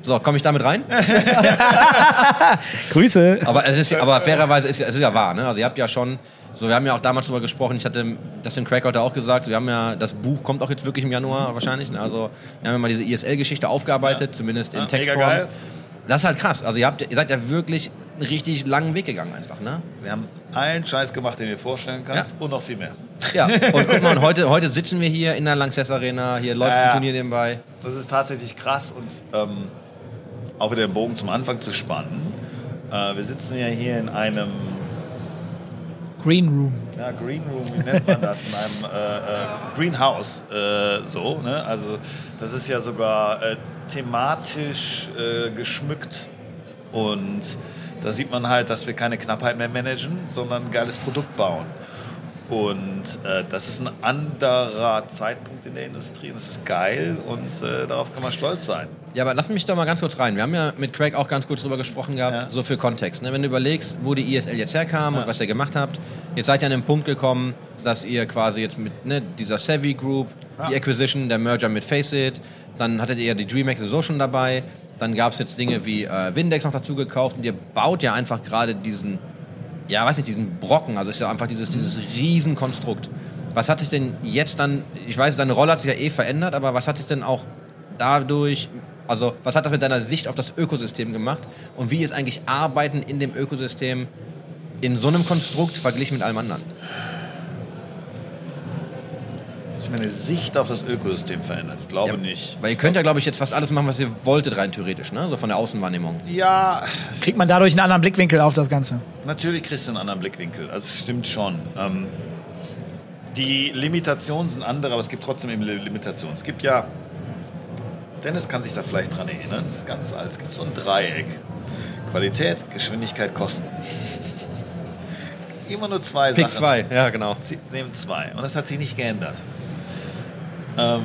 So, komme ich damit rein? Grüße. Aber es ist, aber fairerweise ist ja- es ist ja wahr, ne? Also ihr habt ja schon, so wir haben ja auch damals darüber gesprochen. Ich hatte das dem Craig heute auch gesagt. Wir haben ja das Buch kommt auch jetzt wirklich im Januar wahrscheinlich. Ne? Also wir haben ja mal diese ISL-Geschichte aufgearbeitet, zumindest in Ja, mega Textform. Das ist halt krass. Also ihr habt, ihr seid ja wirklich einen richtig langen Weg gegangen einfach, ne? Wir haben allen Scheiß gemacht, den du dir vorstellen kannst Ja. und noch viel mehr. Ja. Und guck mal, und heute, heute sitzen wir hier in der Lanxess Arena. Hier läuft Ja, ein ja. Turnier nebenbei. Das ist tatsächlich krass und ähm, auch wieder den Bogen zum Anfang zu spannen. Äh, wir sitzen ja hier in einem Green Room. ja, Green Room, wie nennt man das? In einem äh, äh, Greenhouse, äh, so. Ne? Also das ist ja sogar äh, thematisch äh, geschmückt und da sieht man halt, dass wir keine Knappheit mehr managen, sondern ein geiles Produkt bauen. Und äh, das ist ein anderer Zeitpunkt in der Industrie und das ist geil und äh, darauf kann man stolz sein. Ja, aber lass mich doch mal ganz kurz rein. Wir haben ja mit Craig auch ganz kurz drüber gesprochen gehabt, Ja. so für Kontext. Ne? Wenn du überlegst, wo die ISL jetzt herkam und was ihr gemacht habt, jetzt seid ihr an den Punkt gekommen, dass ihr quasi jetzt mit ne, dieser Savvy Group, die Ja. Acquisition, der Merger mit Faceit, dann hattet ihr ja die DreamHack sowieso schon dabei, dann gab es jetzt Dinge wie äh, Windex noch dazu gekauft und ihr baut ja einfach gerade diesen, ja, weiß nicht, diesen Brocken, also ist ja einfach dieses, dieses Riesenkonstrukt. Was hat sich denn jetzt dann, ich weiß, deine Rolle hat sich ja eh verändert, aber was hat sich denn auch dadurch, also was hat das mit deiner Sicht auf das Ökosystem gemacht und wie ist eigentlich Arbeiten in dem Ökosystem in so einem Konstrukt verglichen mit allem anderen? Dass sich meine Sicht auf das Ökosystem verändert. Ich glaube Ja. nicht. Weil ihr könnt ja, glaube ich, jetzt fast alles machen, was ihr wolltet, rein theoretisch, ne? So von der Außenwahrnehmung. Ja, Kriegt man dadurch einen anderen Blickwinkel auf das Ganze? Natürlich kriegst du einen anderen Blickwinkel. Also es stimmt schon. Ähm, die Limitationen sind andere, aber es gibt trotzdem eben Li- Limitationen. Es gibt ja, Dennis kann sich da vielleicht dran erinnern, das ist ganz alt. Es gibt so ein Dreieck. Qualität, Geschwindigkeit, Kosten. Immer nur zwei Pick Sachen. zwei, ja, genau. Sie nehmen zwei. Und das hat sich nicht geändert. Ähm,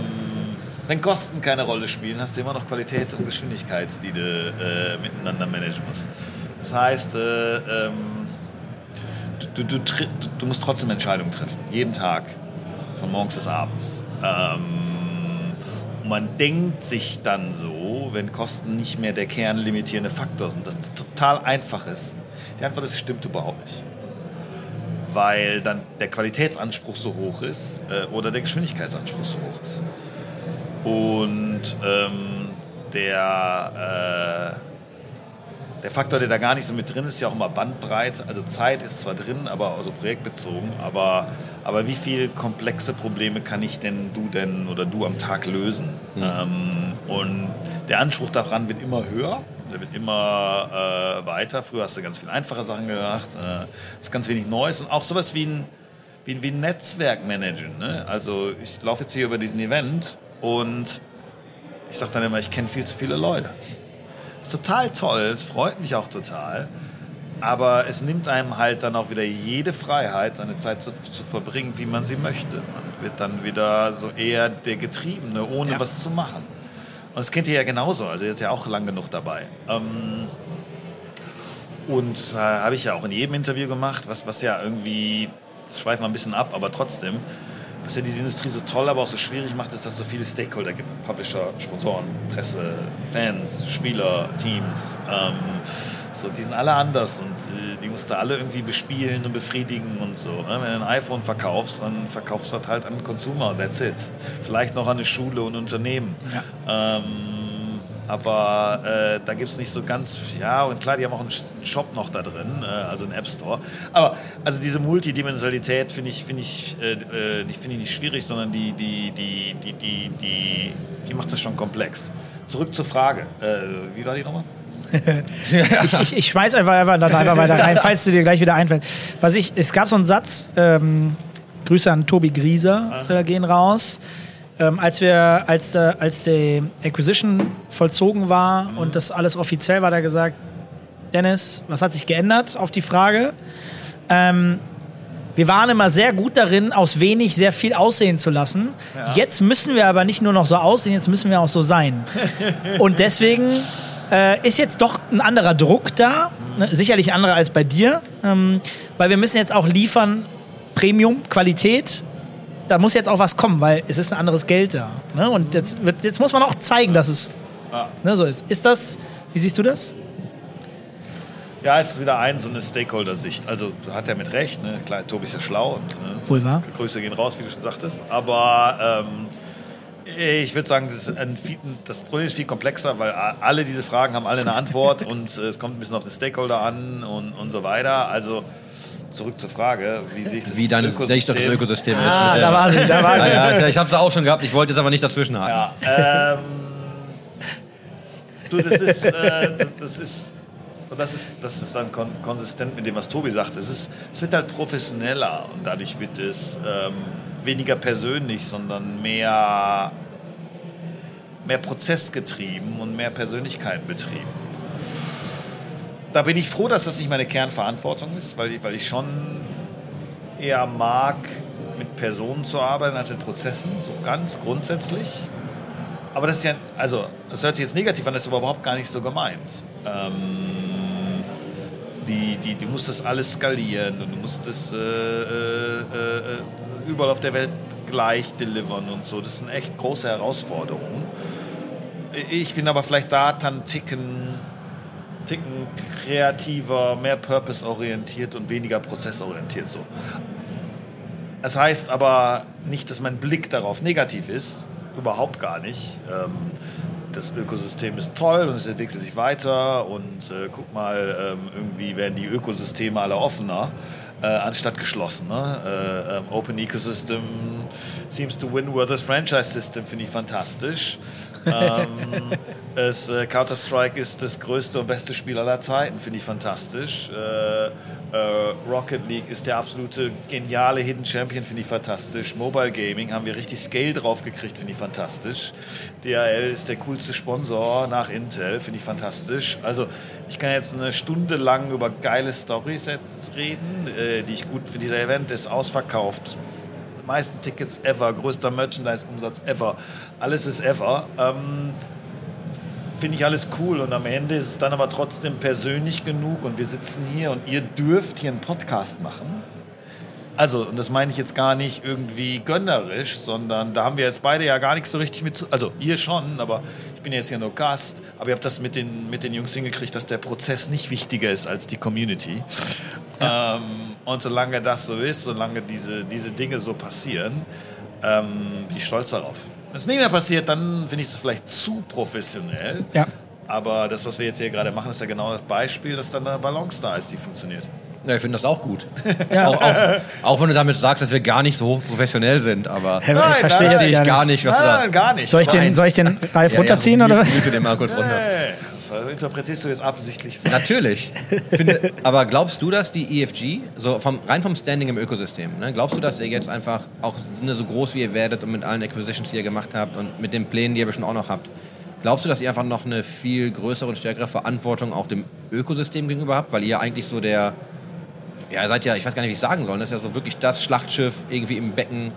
wenn Kosten keine Rolle spielen, hast du immer noch Qualität und Geschwindigkeit, die du äh, miteinander managen musst. Das heißt, äh, ähm, du, du, du, du musst trotzdem Entscheidungen treffen. Jeden Tag. Von morgens bis abends. Ähm, und man denkt sich dann so, wenn Kosten nicht mehr der kernlimitierende Faktor sind, dass es total einfach ist. Die Antwort ist, stimmt überhaupt nicht weil dann der Qualitätsanspruch so hoch ist äh, oder der Geschwindigkeitsanspruch so hoch ist. Und ähm, der, äh, der Faktor, der da gar nicht so mit drin ist, ist ja auch immer Bandbreit. Also Zeit ist zwar drin, aber also projektbezogen. Aber, aber wie viele komplexe Probleme kann ich denn, du denn oder du am Tag lösen? Ähm, und der Anspruch daran wird immer höher. Der wird immer äh, weiter. Früher hast du ganz viel einfache Sachen gemacht. Äh, ist ganz wenig Neues und auch sowas wie ein, wie, wie ein Netzwerkmanager. Ne? Also ich laufe jetzt hier über diesen Event und ich sage dann immer, ich kenne viel zu viele Leute. Ist total toll, es freut mich auch total. Aber es nimmt einem halt dann auch wieder jede Freiheit, seine Zeit zu, zu verbringen, wie man sie möchte. Man wird dann wieder so eher der Getriebene, ohne Ja. was zu machen. Und das kennt ihr ja genauso, also ihr seid ja auch lang genug dabei. Ähm, und das äh, habe ich ja auch in jedem Interview gemacht, was, was ja irgendwie, das schweift mal ein bisschen ab, aber trotzdem, was ja diese Industrie so toll, aber auch so schwierig macht, ist, dass es so viele Stakeholder gibt. Publisher, Sponsoren, Presse, Fans, Spieler, Teams. Ähm, so, die sind alle anders und äh, die musst du alle irgendwie bespielen und befriedigen und so. Ne? Wenn du ein iPhone verkaufst, dann verkaufst du das halt an den Consumer, that's it. Vielleicht noch an eine Schule und Unternehmen. Ähm, aber äh, da gibt es nicht so ganz, ja, und klar, die haben auch einen Shop noch da drin, äh, also einen App Store. Aber also diese Multidimensionalität finde ich, finde ich, äh, äh, nicht- finde ich nicht schwierig, sondern die, die, die, die, die, die, die macht das schon komplex. Zurück zur Frage. Äh, wie war die nochmal? Ich, ich, ich schmeiß einfach, einfach, einfach weiter rein, falls du dir gleich wieder einfällt. Was ich, es gab so einen Satz, ähm, Grüße an Tobi Grieser äh, gehen raus. Ähm, als wir, als, der, als die Acquisition vollzogen war und das alles offiziell war, er gesagt, Dennis, was hat sich geändert auf die Frage? Ähm, wir waren immer sehr gut darin, aus wenig sehr viel aussehen zu lassen. Jetzt müssen wir aber nicht nur noch so aussehen, jetzt müssen wir auch so sein. Und deswegen äh, ist jetzt doch ein anderer Druck da, ne? sicherlich ein anderer als bei dir, ähm, weil wir müssen jetzt auch liefern, Premium, Qualität. Da muss jetzt auch was kommen, weil es ist ein anderes Geld da. Ne? Und jetzt, wird, jetzt muss man auch zeigen, dass es ne, so ist. Ist das, wie siehst du das? Ja, es ist wieder ein, so eine Stakeholder-Sicht. Also hat er mit Recht, ne? Klar, Tobi ist ja schlau und äh, Wohl wahr? Grüße gehen raus, wie du schon sagtest. Aber ähm, ich würde sagen, das, ist ein viel, das Problem ist viel komplexer, weil alle diese Fragen haben alle eine Antwort und äh, es kommt ein bisschen auf den Stakeholder an und, und so weiter. Also zurück zur Frage, wie sehe ich das Wie dein doch das Ökosystem ist. Ah, da war sie, da war sie. Ja, ja, ich habe es auch schon gehabt, ich wollte jetzt aber nicht dazwischen haken. Ja, ähm, du, das ist, äh, das ist, und das ist, das ist dann kon konsistent mit dem, was Tobi sagt. Es, ist, es wird halt professioneller und dadurch wird es ähm, weniger persönlich, sondern mehr, mehr prozessgetrieben und mehr Persönlichkeit betrieben. Da bin ich froh, dass das nicht meine Kernverantwortung ist, weil, ich- weil ich schon eher mag, mit Personen zu arbeiten als mit Prozessen, so ganz grundsätzlich. Aber das ist ja, also, das hört sich jetzt negativ an, das ist aber überhaupt gar nicht so gemeint. Ähm, die, die, du musst das alles skalieren und du musst das äh, äh, äh, überall auf der Welt gleich delivern und so. Das sind echt große Herausforderungen. Ich bin aber vielleicht da dann Ticken, Ticken kreativer, mehr purpose-orientiert und weniger prozessorientiert so. Das heißt aber nicht, dass mein Blick darauf negativ ist. Überhaupt gar nicht. Ähm, das Ökosystem ist toll und es entwickelt sich weiter und äh, guck mal, ähm, irgendwie werden die Ökosysteme alle offener. Äh, anstatt geschlossen. Ne? Äh, ähm, Open Ecosystem seems to win where this franchise system finde ich fantastisch. Ähm, äh, Counter-Strike ist das größte und beste Spiel aller Zeiten, finde ich fantastisch. Äh, äh, Rocket League ist der absolute geniale Hidden Champion, finde ich fantastisch. Mobile Gaming haben wir richtig Scale drauf gekriegt, finde ich fantastisch. DHL ist der coolste Sponsor nach Intel, finde ich fantastisch. Also ich kann jetzt eine Stunde lang über geile Storys jetzt reden, äh, die ich gut finde. Dieser Event ist ausverkauft. Meisten Tickets ever, größter Merchandise-Umsatz ever. Alles ist ever. Ähm, finde ich alles cool und am Ende ist es dann aber trotzdem persönlich genug und wir sitzen hier und ihr dürft hier einen Podcast machen. Also, und das meine ich jetzt gar nicht irgendwie gönnerisch, sondern da haben wir jetzt beide ja gar nichts so richtig mit zu. Also, ihr schon, aber ich bin jetzt ja nur Gast. Aber ihr habt das mit den, mit den Jungs hingekriegt, dass der Prozess nicht wichtiger ist als die Community. Ähm, und solange das so ist, solange diese, diese Dinge so passieren, ähm, bin ich stolz darauf. Wenn es nicht mehr passiert, dann finde ich das vielleicht zu professionell. Ja. Aber das, was wir jetzt hier gerade machen, ist ja genau das Beispiel, dass dann eine Balance da ist, die funktioniert. Ja, ich finde das auch gut. Ja. Auch, auch, auch wenn du damit sagst, dass wir gar nicht so professionell sind, aber Hey, Nein, ich verstehe nein, ich gar nicht, was Nein, du nein, da... gar nicht. Soll ich den, soll ich den Ralf Ja, runterziehen ja, oder was? Mute den mal kurz runter. Das Also interpretierst du jetzt absichtlich. Natürlich. Finde, aber glaubst du, dass die EFG, so vom, rein vom Standing im Ökosystem, ne, glaubst du, dass ihr jetzt einfach auch ne, so groß wie ihr werdet und mit allen Acquisitions, die ihr gemacht habt und mit den Plänen, die ihr bestimmt auch noch habt, glaubst du, dass ihr einfach noch eine viel größere und stärkere Verantwortung auch dem Ökosystem gegenüber habt? Weil ihr eigentlich so der, ja, ihr seid ja, ich weiß gar nicht, wie ich sagen soll, das ist ja so wirklich das Schlachtschiff irgendwie im Becken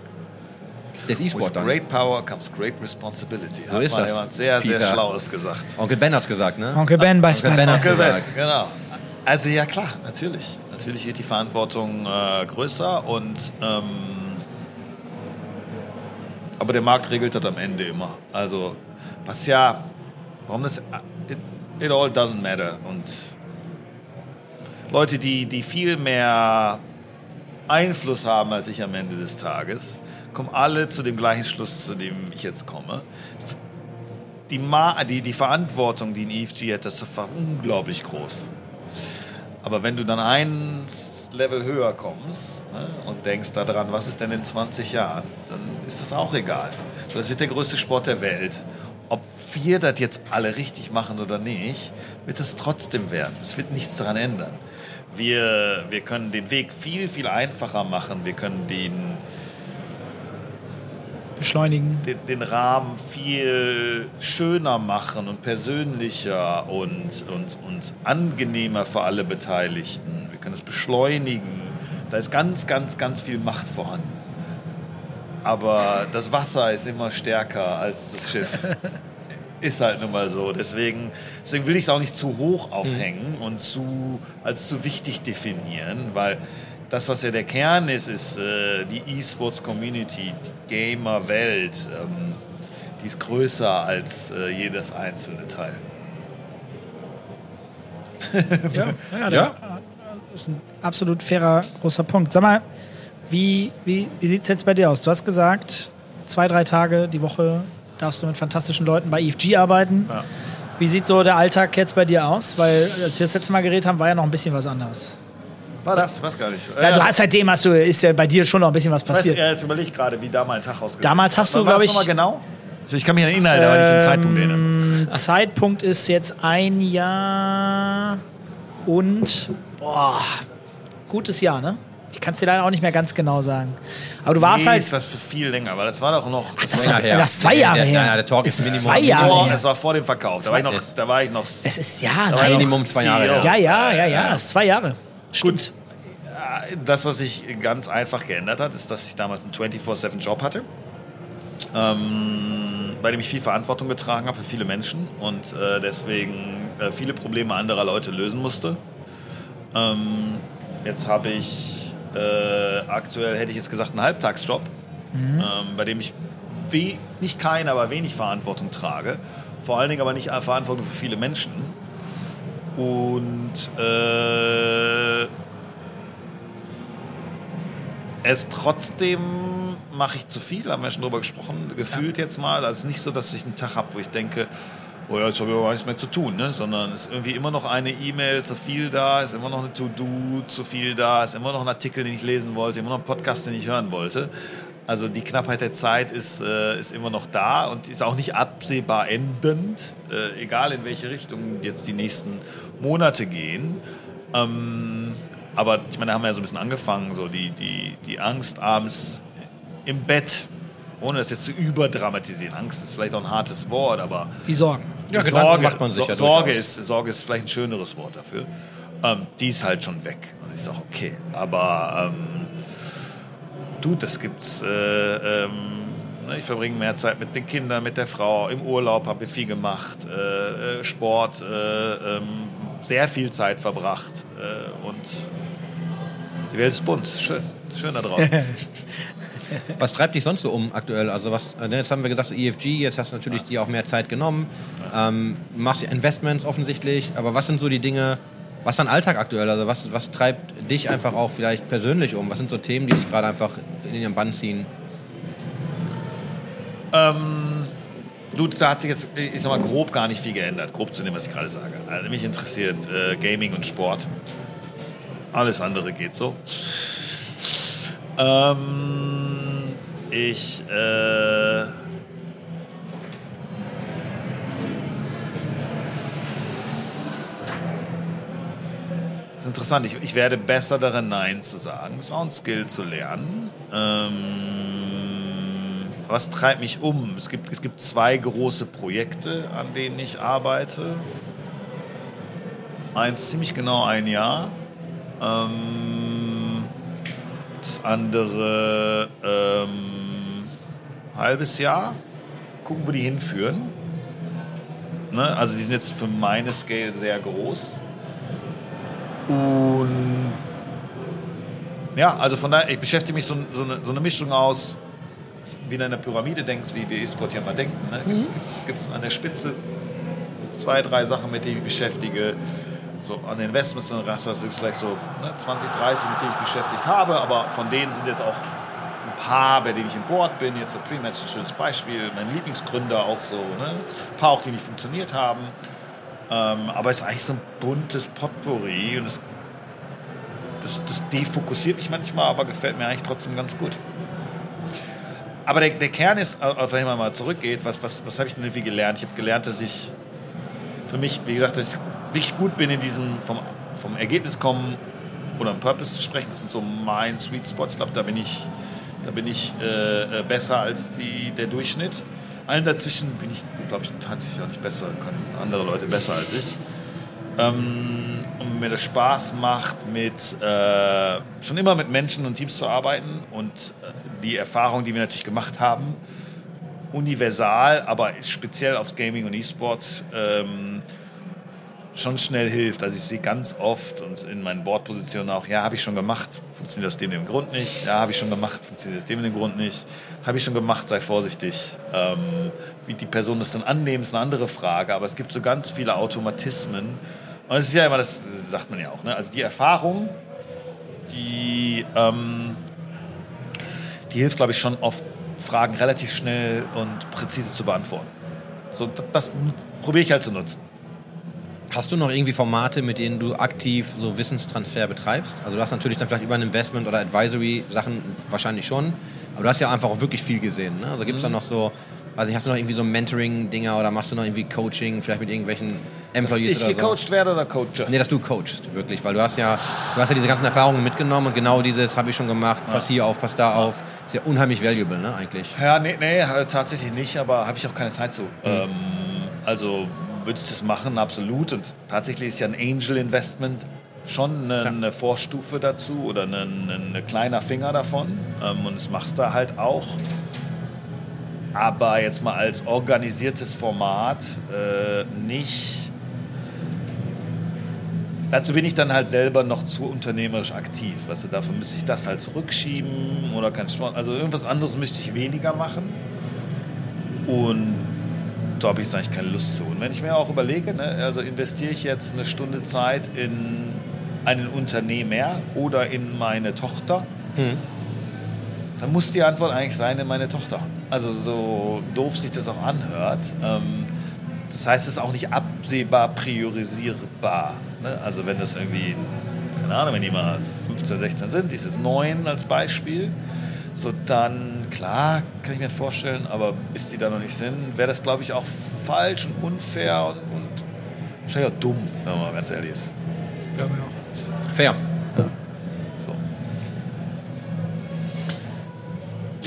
des With E-Sport dann. great power comes great responsibility. So Hat ist mal das, jemand sehr, sehr Peter. Schlaues gesagt. Onkel Ben hat's gesagt, ne? Onkel Ben bei Onkel Ben hat's Spider-Man. gesagt. Genau. Also ja klar, natürlich. Natürlich wird die Verantwortung äh, größer und ähm, aber der Markt regelt das am Ende immer. Also was ja, warum das it, it all doesn't matter und Leute, die die viel mehr Einfluss haben als ich am Ende des Tages, kommen alle zu dem gleichen Schluss, zu dem ich jetzt komme. Die, Ma die, die Verantwortung, die ein EFG hat, das war unglaublich groß. Aber wenn du dann ein Level höher kommst ne, und denkst daran, was ist denn in 20 Jahren, dann ist das auch egal. Das wird der größte Sport der Welt. Ob wir das jetzt alle richtig machen oder nicht, wird das trotzdem werden. Es wird nichts daran ändern. Wir, wir können den Weg viel, viel einfacher machen. Wir können den, Beschleunigen. den, den Rahmen viel schöner machen und persönlicher und, und, und angenehmer für alle Beteiligten. Wir können es beschleunigen. Da ist ganz, ganz, ganz viel Macht vorhanden. Aber das Wasser ist immer stärker als das Schiff. ist halt nun mal so. Deswegen, deswegen will ich es auch nicht zu hoch aufhängen und zu, als zu wichtig definieren, weil das, was ja der Kern ist, ist äh, die E-Sports-Community, die Gamer-Welt. Ähm, die ist größer als äh, jedes einzelne Teil. Ja, ja, der, Das ist ein absolut fairer, großer Punkt. Sag mal, wie, wie, wie sieht es jetzt bei dir aus? Du hast gesagt, zwei, drei Tage die Woche darfst du mit fantastischen Leuten bei EFG arbeiten. Ja. Wie sieht so der Alltag jetzt bei dir aus? Weil als wir das letzte Mal geredet haben, war ja noch ein bisschen was anderes. War das? Was gar nicht. Ja, du hast seitdem hast du, ist ja bei dir schon noch ein bisschen was ich weiß, passiert. ja, jetzt überleg gerade, wie da mein Tag ausgesehen Damals hast du, Wann war glaub das ich- nochmal genau? Ich kann mich an den Inhalt, aber nicht den Zeitpunkt erinnern. Zeitpunkt ist jetzt ein Jahr und boah, gutes Jahr, ne? Ich kann es dir leider auch nicht mehr ganz genau sagen. Aber du warst nee, halt. ist das für viel länger, aber das war doch noch. Das das, war her. das ist zwei Jahre her. nein, der Talk ist es Minimum zwei Jahre vor, her. es war vor dem Verkauf. Da war ich noch, Ist- da war ich noch. Es ist ja, nein. ich noch Minimum zwei Jahre her. Ja, ja, ja, ja, es ist zwei Jahre. Gut. Das, was sich ganz einfach geändert hat, ist, dass ich damals einen 24-7-Job hatte, ähm, bei dem ich viel Verantwortung getragen habe für viele Menschen und äh, deswegen äh, viele Probleme anderer Leute lösen musste. Ähm, jetzt habe ich äh, aktuell, hätte ich jetzt gesagt, einen Halbtagsjob, ähm, bei dem ich we nicht keine, aber wenig Verantwortung trage. Vor allen Dingen aber nicht Verantwortung für viele Menschen. Und äh, es trotzdem mache ich zu viel, haben wir schon drüber gesprochen, gefühlt jetzt mal. Also es ist nicht so, dass ich einen Tag habe, wo ich denke, oh ja, jetzt habe ich aber nichts mehr zu tun, ne? sondern es ist irgendwie immer noch eine E-Mail zu viel da, ist immer noch eine To-Do zu viel da, ist immer noch ein Artikel, den ich lesen wollte, immer noch ein Podcast, den ich hören wollte. Also die Knappheit der Zeit ist, äh, ist immer noch da und ist auch nicht absehbar endend, äh, egal in welche Richtung jetzt die nächsten Monate gehen. Ähm, aber ich meine, da haben wir ja so ein bisschen angefangen, so die, die, die Angst abends im Bett, ohne das jetzt zu überdramatisieren. Angst ist vielleicht auch ein hartes Wort, aber Die Sorgen. Ja, die Gedanken macht man sich So- ja Sorge, ist, Sorge ist vielleicht ein schöneres Wort dafür. Ähm, die ist halt schon weg und ist auch okay. Aber ähm, du, das gibt's. Äh, ähm, ne, ich verbringe mehr Zeit mit den Kindern, mit der Frau. Im Urlaub habe ich viel gemacht. Äh, äh, Sport, äh, ähm, sehr viel Zeit verbracht. Äh, und die Welt ist bunt. Ist schön. Ist schön da draußen. Was treibt dich sonst so um aktuell? Also was, äh, jetzt haben wir gesagt, so EFG, jetzt hast du natürlich dir auch mehr Zeit genommen, ähm, machst Investments offensichtlich, aber was sind so die Dinge, was ist dein Alltag aktuell? Also was, was treibt dich einfach auch vielleicht persönlich um? Was sind so Themen, die dich gerade einfach in den Bann ziehen? Du, da hat sich jetzt, ich sag mal, grob gar nicht viel geändert, grob zu dem, was ich gerade sage. Also mich interessiert äh, Gaming und Sport. Alles andere geht so. Ähm, ich, äh, Das ist interessant. Ich, ich werde besser darin, Nein zu sagen. Das Skill zu lernen. Ähm, was treibt mich um? Es gibt, es gibt zwei große Projekte, an denen ich arbeite. Eins ziemlich genau ein Jahr. Ähm, das andere ähm, halbes Jahr. Gucken, wo die hinführen. Ne? Also die sind jetzt für meine Scale sehr groß. Und ja, also von daher, ich beschäftige mich so, so, eine, so eine Mischung aus, wie du in einer Pyramide denkst, wie wir E-Sport ja mal denken. Ne? Gibt es an der Spitze zwei, drei Sachen, mit denen ich mich beschäftige. So an Investments und das sind vielleicht so ne, 20, 30, mit denen ich mich beschäftigt habe, aber von denen sind jetzt auch ein paar, bei denen ich im Board bin. Jetzt der Pre-Match ein schönes Beispiel. Mein Lieblingsgründer auch so. Ne? Ein paar auch, die nicht funktioniert haben. Ähm, aber es ist eigentlich so ein buntes Potpourri und es, das, das defokussiert mich manchmal, aber gefällt mir eigentlich trotzdem ganz gut. Aber der, der Kern ist, auf wenn man mal zurückgeht, was, was, was habe ich denn irgendwie gelernt? Ich habe gelernt, dass ich für mich, wie gesagt, dass ich wirklich gut bin in diesem vom, vom Ergebnis kommen oder im Purpose zu sprechen. Das sind so mein Sweet Spot. Ich glaube, da bin ich, da bin ich äh, besser als die, der Durchschnitt. Allen dazwischen bin ich, glaube ich, tatsächlich auch nicht besser, können andere Leute besser als ich. Ähm, und mir das Spaß macht, mit, äh, schon immer mit Menschen und Teams zu arbeiten und äh, die Erfahrung, die wir natürlich gemacht haben, universal, aber speziell aufs Gaming und E-Sports, ähm, schon schnell hilft. Also ich sehe ganz oft und in meinen Bordpositionen auch, ja, habe ich schon gemacht, funktioniert aus dem dem Grund nicht. Ja, habe ich schon gemacht, funktioniert aus dem dem Grund nicht. Habe ich schon gemacht, sei vorsichtig. Ähm, wie die Person das dann annimmt, ist eine andere Frage. Aber es gibt so ganz viele Automatismen. Und es ist ja immer, das sagt man ja auch, ne? also die Erfahrung, die, ähm, die hilft, glaube ich, schon oft, Fragen relativ schnell und präzise zu beantworten. So, das probiere ich halt zu nutzen. Hast du noch irgendwie Formate, mit denen du aktiv so Wissenstransfer betreibst? Also du hast natürlich dann vielleicht über ein Investment oder Advisory Sachen wahrscheinlich schon, aber du hast ja einfach auch wirklich viel gesehen. Ne? Also gibt es da noch so, ich, hast du noch irgendwie so Mentoring-Dinger oder machst du noch irgendwie Coaching, vielleicht mit irgendwelchen Employees Dass ich oder so? gecoacht werde oder coache? Nee, dass du coachst, wirklich, weil du hast ja, du hast ja diese ganzen Erfahrungen mitgenommen und genau dieses habe ich schon gemacht, pass hier auf, pass da auf, ist ja unheimlich valuable, ne, eigentlich. Ja, nee, nee tatsächlich nicht, aber habe ich auch keine Zeit zu. Ähm, also würde ich das machen, absolut. Und tatsächlich ist ja ein Angel Investment schon eine, eine Vorstufe dazu oder ein kleiner Finger davon. Ähm, und das machst du halt auch. Aber jetzt mal als organisiertes Format äh, nicht. Dazu bin ich dann halt selber noch zu unternehmerisch aktiv. Weißt du, dafür müsste ich das halt zurückschieben oder kein Sport. Also irgendwas anderes müsste ich weniger machen. Und da habe ich jetzt eigentlich keine Lust zu. Und wenn ich mir auch überlege, ne, also investiere ich jetzt eine Stunde Zeit in einen Unternehmer oder in meine Tochter, dann muss die Antwort eigentlich sein in meine Tochter. Also so doof sich das auch anhört. Ähm, das heißt, es ist auch nicht absehbar priorisierbar. Ne? Also wenn das irgendwie, keine Ahnung, wenn die mal 15, 16 sind, die ist jetzt 9 als Beispiel, so dann, klar, kann ich mir vorstellen, aber bis die da noch nicht sind, wäre das, glaube ich, auch falsch und unfair und, und wahrscheinlich auch dumm, wenn man mal ganz ehrlich ist. Glaube ich auch. Fair.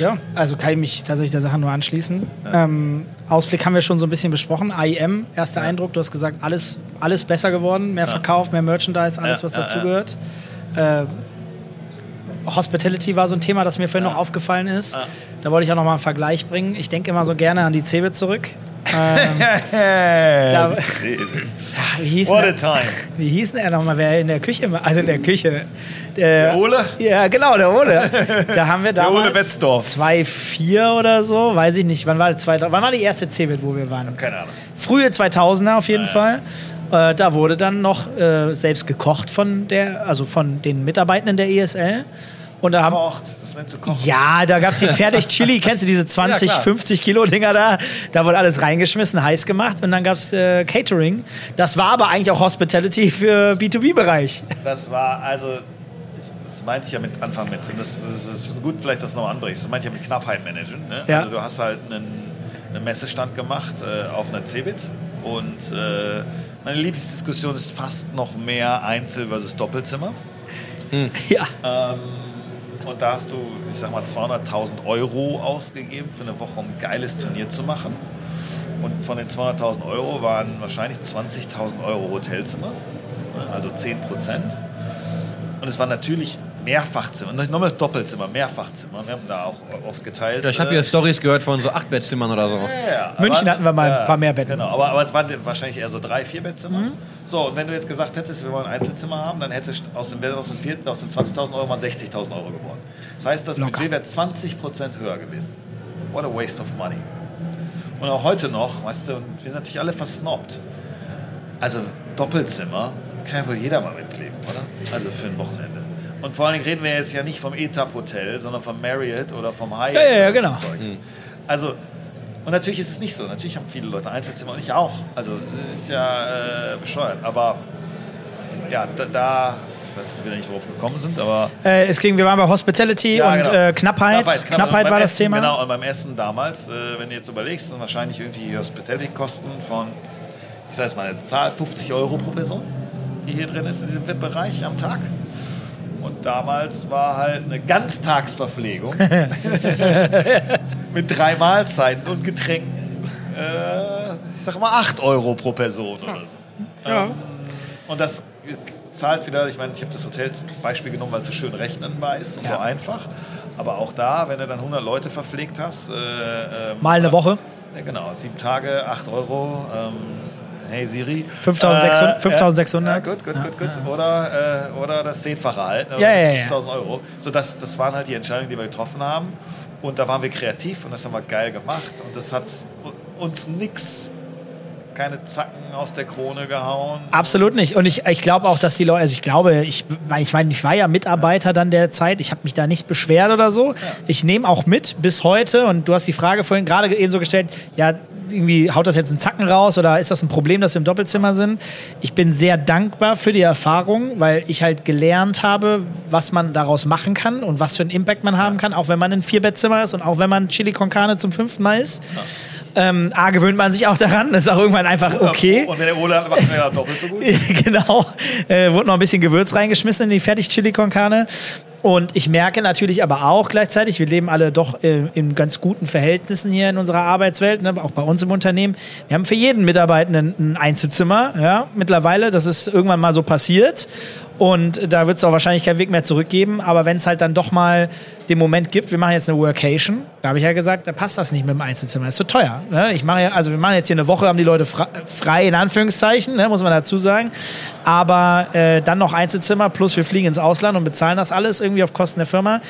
Ja, also kann ich mich tatsächlich der Sache nur anschließen. Ähm, Ausblick haben wir schon so ein bisschen besprochen. AIM, erster Eindruck, du hast gesagt, alles, alles besser geworden, mehr Verkauf, mehr Merchandise, alles, Ja, was ja, dazugehört. Äh, Hospitality war so ein Thema, das mir vorhin noch aufgefallen ist. Ja. Da wollte ich auch noch mal einen Vergleich bringen. Ich denke immer so gerne an die Cebit zurück. Ähm, da, wie, hieß What a denn, time. wie hieß denn er nochmal, wer in der Küche, immer- also in der Küche? Der, Ole? Ja, genau, der Ole. Da haben wir Der damals Ole Betzdorf. 2,4 oder so, weiß ich nicht. Wann war, das, wann war die erste Cebit, wo wir waren? Keine Ahnung. Frühe 2000er auf jeden Ja, Fall. Äh, da wurde dann noch äh, selbst gekocht von der, also von den Mitarbeitenden der ESL. Und da haben, Kocht, das nennt du Kochen. ja, da gab es die Fertig-Chili, kennst du diese 20, Ja, klar. 50 Kilo Dinger da? Da wurde alles reingeschmissen, heiß gemacht und dann gab es äh, Catering. Das war aber eigentlich auch Hospitality für B2B-Bereich. Das war, also, das, meinte ich ja mit Anfang mit. Und das, das ist gut, vielleicht das noch anbrichst. Das meinte ich ja mit Knappheit managen. Ne? Ja. Also, du hast halt einen, einen Messestand gemacht äh, auf einer Cebit und äh, Meine Lieblingsdiskussion ist fast noch mehr Einzel- versus Doppelzimmer. Ja. Und da hast du, ich sag mal, 200.000 Euro ausgegeben für eine Woche, um ein geiles Turnier zu machen. Und von den 200.000 Euro waren wahrscheinlich 20.000 Euro Hotelzimmer, ne, also 10 Prozent. Und es war natürlich Mehrfachzimmer, nochmal Doppelzimmer, Mehrfachzimmer. Wir haben da auch oft geteilt. Ja, ich habe hier Stories gehört von so Achtbettzimmern oder so. Ja, ja, München aber- hatten wir mal ein paar mehr Betten. Genau, aber, aber es waren wahrscheinlich eher so drei, vier Bettzimmer. So, und wenn du jetzt gesagt hättest, wir wollen ein Einzelzimmer haben, dann hätte aus dem, aus dem, vierten, aus den 20.000 Euro mal 60.000 Euro geworden. Das heißt, das Locker. Budget wäre 20% höher gewesen. What a waste of money. Und auch heute noch, weißt du, und wir sind natürlich alle versnobbt. Also Doppelzimmer kann ja wohl jeder mal mitleben, oder? Also für ein Wochenende. Und vor allen Dingen reden wir jetzt ja nicht vom Etap Hotel, sondern vom Marriott oder vom Hyatt. Ja, ja, ja, oder genau. so Zeugs. Also, und natürlich ist es nicht so. Natürlich haben viele Leute Einzelzimmer und ich auch. Also ist ja äh, bescheuert. Aber ja, da, da ich weiß jetzt wieder nicht, worauf wir gekommen sind, aber Äh, es ging, wir waren bei Hospitality ja, und genau. äh, Knappheit. Knappheit, Und beim war das Essen, Thema. Genau, und beim Essen damals, äh, wenn du jetzt überlegst, sind wahrscheinlich irgendwie Hospitality-Kosten von, ich sage jetzt mal eine Zahl, 50 Euro pro Person, die hier drin ist in diesem VIP-Bereich am Tag. Und damals war halt eine Ganztagsverpflegung mit drei Mahlzeiten und Getränken. Äh, ich sag mal 8 Euro pro Person oder so. Ja. Ähm, und das zahlt wieder, ich meine, ich habe das Hotel als Beispiel genommen, weil es so schön rechnenbar ist und so Ja. einfach. Aber auch da, wenn du dann 100 Leute verpflegt hast, äh, ähm, Mal eine Woche. ja, genau, sieben Tage, 8 Euro. Ähm, hey Siri. 5600, Äh, 5600. Ja, gut, gut, gut, gut. Oder, äh, oder das Zehnfache halt. ne, Ja, ja, ja. 50.000 Euro. So, das, das waren halt die Entscheidungen, die wir getroffen haben. Und da waren wir kreativ und das haben wir geil gemacht. Und das hat uns nix, keine Zacken aus der Krone gehauen. Absolut nicht. Und ich, ich glaube auch, dass die Leute, also ich glaube, ich, ich meine, ich war ja Mitarbeiter dann der Zeit, ich habe mich da nicht beschwert oder so. Ich nehme auch mit bis heute und du hast die Frage vorhin gerade eben so gestellt, ja, irgendwie haut das jetzt einen Zacken raus oder ist das ein Problem, dass wir im Doppelzimmer sind? Ich bin sehr dankbar für die Erfahrung, weil ich halt gelernt habe, was man daraus machen kann und was für einen Impact man haben kann, auch wenn man in ein Vierbettzimmer ist und auch wenn man Chili con Carne zum fünften Mal isst. Ähm, A, gewöhnt man sich auch daran, das ist auch irgendwann einfach okay. Und wenn der Ole hat, macht er ja doppelt so gut. genau. Äh, wurde noch ein bisschen Gewürz reingeschmissen in die Fertig-Chili con Carne. Und ich merke natürlich aber auch gleichzeitig, wir leben alle doch äh, in ganz guten Verhältnissen hier in unserer Arbeitswelt, ne, auch bei uns im Unternehmen. Wir haben für jeden Mitarbeitenden ein Einzelzimmer, ja, mittlerweile. Das ist irgendwann mal so passiert. Und da wird es auch wahrscheinlich keinen Weg mehr zurückgeben. Aber wenn es halt dann doch mal den Moment gibt, wir machen jetzt eine Workation, da habe ich ja gesagt, da passt das nicht mit dem Einzelzimmer, ist zu teuer. Ne? Ich mache ja, also wir machen jetzt hier eine Woche, haben die Leute frei, frei in Anführungszeichen, ne, muss man dazu sagen. Aber äh, dann noch Einzelzimmer plus wir fliegen ins Ausland und bezahlen das alles irgendwie auf Kosten der Firma,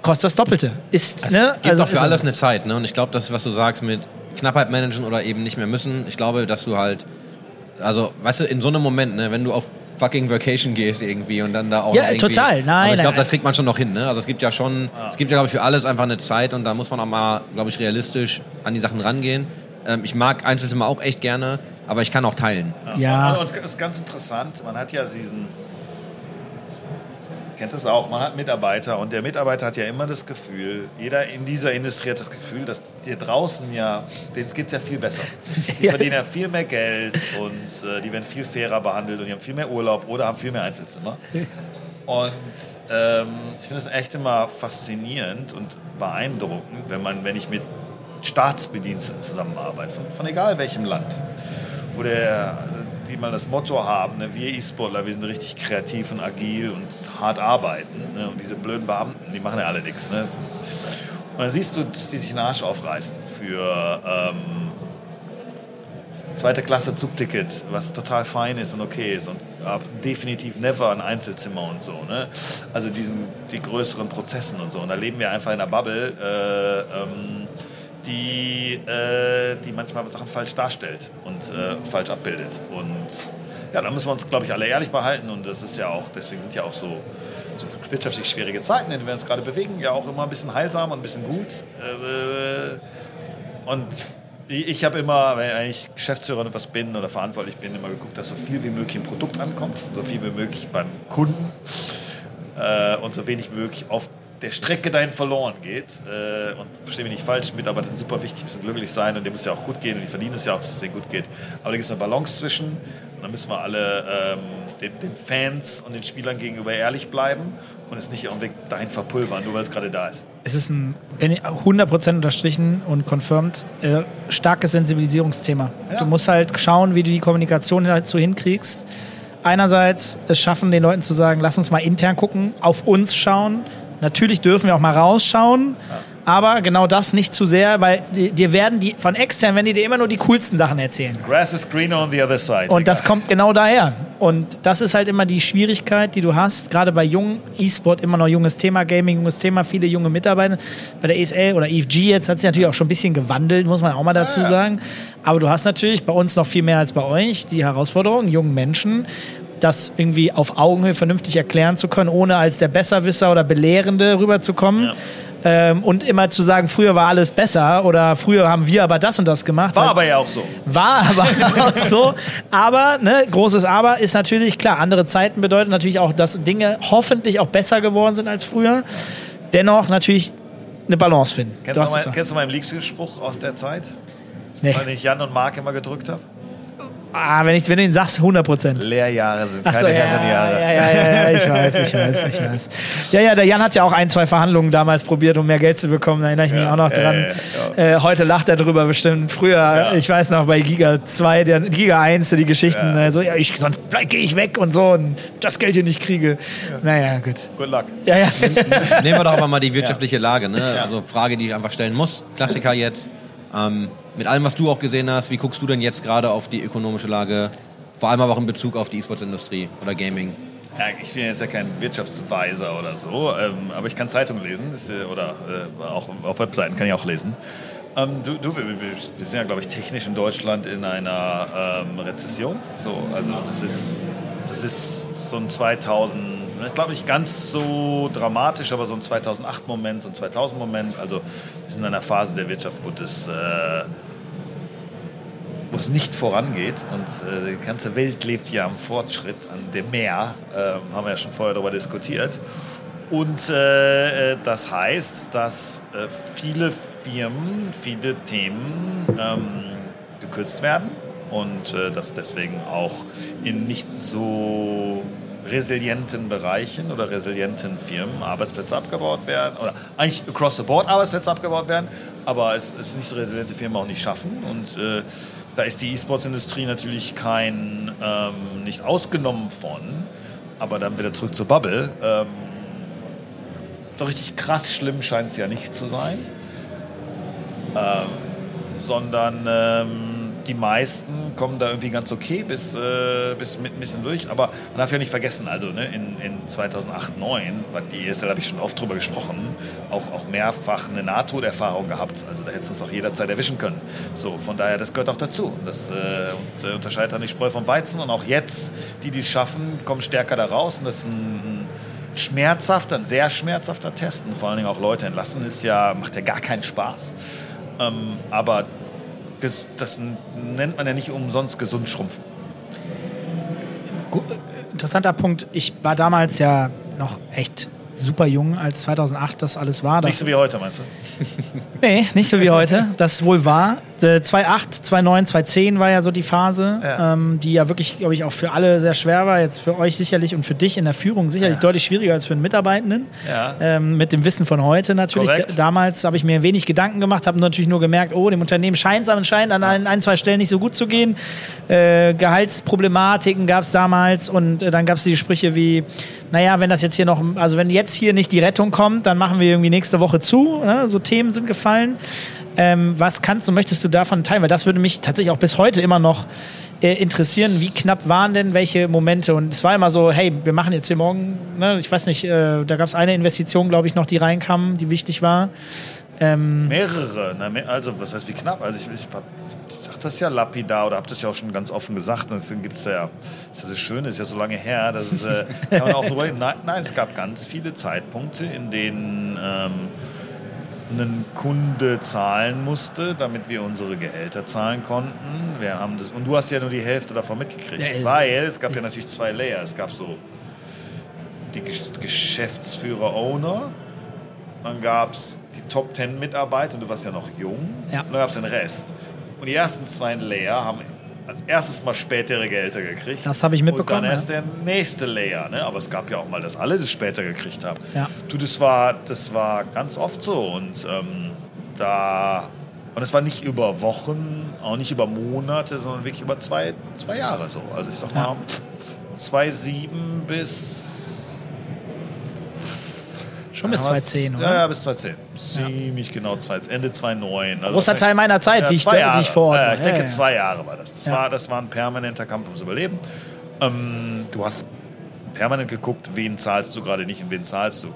kostet das Doppelte. Ist, Es ne? gibt auch für ist- alles eine Zeit, ne? Und ich glaube, das was du sagst mit Knappheit managen oder eben nicht mehr müssen. Ich glaube, dass du halt, also, weißt du, in so einem Moment, ne, wenn du auf fucking Vacation gehst irgendwie und dann da auch Ja, irgendwie, total. Nein, also ich glaube, das kriegt man schon noch hin, ne? Also es gibt ja schon, es gibt ja glaube ich für alles einfach eine Zeit und da muss man auch mal, glaube ich, realistisch an die Sachen rangehen. Ähm, ich mag Einzelzimmer auch echt gerne, aber ich kann auch teilen. Ja. Und, und das ist ganz interessant, man hat ja diesen, kennt das auch, man hat Mitarbeiter und der Mitarbeiter hat ja immer das Gefühl, jeder in dieser Industrie hat das Gefühl, dass dir draußen ja, denen geht es ja viel besser. Die Ja. verdienen ja viel mehr Geld und äh, die werden viel fairer behandelt und die haben viel mehr Urlaub oder haben viel mehr Einzelzimmer. Und ähm, ich finde es echt immer faszinierend und beeindruckend, wenn man, wenn ich mit Staatsbediensteten zusammenarbeite, von, von egal welchem Land, wo der, die mal das Motto haben, ne, wir E-Sportler, wir sind richtig kreativ und agil und hart arbeiten. Ne, und diese blöden Beamten, die machen ja alle nichts. Ne. Und dann siehst du, dass die sich den Arsch aufreißen für ähm, zweite Klasse Zugticket, was total fein ist und okay ist und definitiv never ein Einzelzimmer und so. Ne? Also diesen, die größeren Prozessen und so. Und da leben wir einfach in einer Bubble, äh, ähm, die, äh, die manchmal Sachen falsch darstellt und äh, falsch abbildet. Und ja, da müssen wir uns, glaube ich, alle ehrlich behalten. Und das ist ja auch, deswegen sind ja auch so, so wirtschaftlich schwierige Zeiten, in denen wir uns gerade bewegen, ja auch immer ein bisschen heilsam und ein bisschen gut. Äh, und ich habe immer, wenn ich Geschäftsführer oder was bin oder verantwortlich bin, immer geguckt, dass so viel wie möglich im Produkt ankommt, so viel wie möglich beim Kunden äh, und so wenig wie möglich auf der Strecke dahin verloren geht. Äh, und verstehe mich nicht falsch, Mitarbeiter sind super wichtig, müssen glücklich sein und dem muss ja auch gut gehen und die verdienen es ja auch, dass es denen gut geht. Aber da gibt es eine Balance zwischen, Und dann müssen wir alle ähm, den, den Fans und den Spielern gegenüber ehrlich bleiben und es nicht irgendwie dahin verpulvern, nur weil es gerade da ist. Es ist ein, bin ich 100% unterstrichen und confirmed, äh, starkes Sensibilisierungsthema. Ja. Du musst halt schauen, wie du die Kommunikation dazu hinkriegst. Einerseits es schaffen, den Leuten zu sagen, lass uns mal intern gucken, auf uns schauen. Natürlich dürfen wir auch mal rausschauen, aber genau das nicht zu sehr, weil dir werden die von extern, wenn die dir immer nur die coolsten Sachen erzählen. Grass is greener on the other side. Und das kommt genau daher. Und das ist halt immer die Schwierigkeit, die du hast, gerade bei jungen E-Sport, immer noch junges Thema, Gaming, junges Thema, viele junge Mitarbeiter. Bei der ESL oder EFG jetzt hat sich natürlich auch schon ein bisschen gewandelt, muss man auch mal dazu ja. sagen. Aber du hast natürlich bei uns noch viel mehr als bei euch die Herausforderung, jungen Menschen, das irgendwie auf Augenhöhe vernünftig erklären zu können, ohne als der Besserwisser oder Belehrende rüberzukommen. Ja. Ähm, und immer zu sagen, früher war alles besser oder früher haben wir aber das und das gemacht. War Weil- aber ja auch so. war aber auch so. Aber, ne, großes Aber ist natürlich klar. Andere Zeiten bedeuten natürlich auch, dass Dinge hoffentlich auch besser geworden sind als früher. Dennoch natürlich eine Balance finden. Kennst Du du, mein, kennst du meinen Lieblingsspruch aus der Zeit? nee. Weil ich Jan und Mark immer gedrückt habe? Ah, wenn, ich, wenn du ihn sagst, 100 Prozent. Lehrjahre sind keine ja, Herrenjahre. ja, ja, ja, ja, ich weiß, ich weiß, ich weiß. Ja, ja, der Jan hat ja auch ein, zwei Verhandlungen damals probiert, um mehr Geld zu bekommen. Da erinnere ich mich Ja, auch noch ja, dran. ja, Äh, heute lacht er drüber bestimmt. Früher, ich weiß noch, bei Giga 2, der Giga 1, die Geschichten, Ja. äh, so, ja, ich, sonst gehe ich weg und so und das Geld hier nicht kriege. Naja, gut. Good luck. Ja, ja. Nehmen wir doch aber mal die wirtschaftliche Lage. Ne? Also Frage, die ich einfach stellen muss. Klassiker jetzt. Ähm, mit allem, was du auch gesehen hast, wie guckst du denn jetzt gerade auf die ökonomische Lage? Vor allem aber auch in Bezug auf die E-Sports-Industrie oder Gaming. Ja, ich bin jetzt ja kein Wirtschaftsweiser oder so, ähm, aber ich kann Zeitungen lesen ist, äh, oder äh, auch auf Webseiten kann ich auch lesen. Ähm, du, du, wir, sind ja, glaube ich, technisch in Deutschland in einer ähm, Rezession. So, also das ist, das ist so ein 2000, ich glaube nicht ganz so dramatisch, aber so ein 2008-Moment, so ein 2000-Moment. Also wir sind in einer Phase der Wirtschaft, wo das... Äh, wo es nicht vorangeht. Und äh, die ganze Welt lebt ja am Fortschritt, an dem Meer, ähm, haben wir ja schon vorher darüber diskutiert. Und äh, äh, das heißt, dass äh, viele Firmen, viele Themen ähm, gekürzt werden und äh, dass deswegen auch in nicht so resilienten Bereichen oder resilienten Firmen Arbeitsplätze abgebaut werden oder eigentlich across the board Arbeitsplätze abgebaut werden, aber es, es nicht so resiliente Firmen auch nicht schaffen. Und äh, da ist die E-Sports-Industrie natürlich kein, ähm, nicht ausgenommen von, aber dann wieder zurück zur Bubble. Ähm, so richtig krass schlimm scheint es ja nicht zu sein, ähm, sondern ähm, die meisten kommen da irgendwie ganz okay bis, äh, bis mit ein bisschen durch. Aber man darf ja nicht vergessen, also ne, in, in 2008, 2009, was die ESL habe ich schon oft drüber gesprochen, auch, auch mehrfach eine Nahtoderfahrung gehabt. Also da hätte es uns auch jederzeit erwischen können. So, von daher, das gehört auch dazu. Das äh, und, äh, unterscheidet dann die Spreu vom Weizen. Und auch jetzt, die, die es schaffen, kommen stärker da raus. Und das ist ein, ein schmerzhafter, ein sehr schmerzhafter Test. Und vor allen Dingen auch Leute entlassen ist ja, macht ja gar keinen Spaß. Ähm, aber das, das nennt man ja nicht umsonst gesund schrumpfen. Gu- Interessanter Punkt. Ich war damals ja noch echt super jung, als 2008 das alles war. Das Nicht so wie heute, meinst du? Nee, nicht so wie heute. Das wohl war. Äh, 2008, 2009, 2010 war ja so die Phase, Ja. Ähm, die ja wirklich, glaube ich, auch für alle sehr schwer war. Jetzt für euch sicherlich und für dich in der Führung sicherlich Ja. deutlich schwieriger als für einen Mitarbeitenden. Ja. Ähm, mit dem Wissen von heute natürlich. Damals habe ich mir wenig Gedanken gemacht, habe natürlich nur gemerkt, oh, dem Unternehmen scheint es anscheinend an ein, ein, zwei Stellen nicht so gut zu gehen. Äh, Gehaltsproblematiken gab es damals und äh, dann gab es die Sprüche wie, naja, wenn das jetzt hier noch, also wenn jetzt hier nicht die Rettung kommt, dann machen wir irgendwie nächste Woche zu. Ne? So Themen sind gefallen. Ähm, was kannst du, möchtest du davon teilen? Weil das würde mich tatsächlich auch bis heute immer noch äh, interessieren. Wie knapp waren denn welche Momente? Und es war immer so, hey, wir machen jetzt hier morgen, ne? ich weiß nicht, äh, da gab es eine Investition, glaube ich, noch, die reinkam, die wichtig war. Ähm, Mehrere. Mehr, also, was heißt wie knapp? Also, ich, ich, hab- ich sag das ja lapidar oder habe das ja auch schon ganz offen gesagt. Deswegen gibt es ja, ist ja das Schöne, ist ja so lange her, dass äh, kann man auch. Nein, nein, es gab ganz viele Zeitpunkte, in denen ähm, ein Kunde zahlen musste, damit wir unsere Gehälter zahlen konnten. Wir haben das, und du hast ja nur die Hälfte davon mitgekriegt, Ja, weil es gab ja natürlich zwei Layer. Es gab so die Gesch- Geschäftsführer-Owner, dann gab es die Top 10 Mitarbeiter und du warst ja noch jung. Ja. Und dann gab es den Rest. Und die ersten zwei Layer haben als erstes mal spätere Gehälter gekriegt. Das habe ich mitbekommen, Und dann erst ja. der nächste Layer. Ne? Aber es gab ja auch mal, dass alle das später gekriegt haben. Ja. Du, das war, das war ganz oft so. Und ähm, da. Und es war nicht über Wochen, auch nicht über Monate, sondern wirklich über zwei, zwei Jahre so. Also ich sag mal, Ja. 2,7 bis Schon bis ja, was- 2010, oder? Ja, ja, bis 2010. Ziemlich genau, 20, Ende 2009. Also Großer Teil meiner Zeit, die ich- zwei die Jahre. ich vor Ort Ja, war. ich denke, Ja, ja. zwei Jahre war das. Das, Ja. war, das war ein permanenter Kampf ums Überleben. Ähm, du hast permanent geguckt, wen zahlst du gerade nicht und wen zahlst du.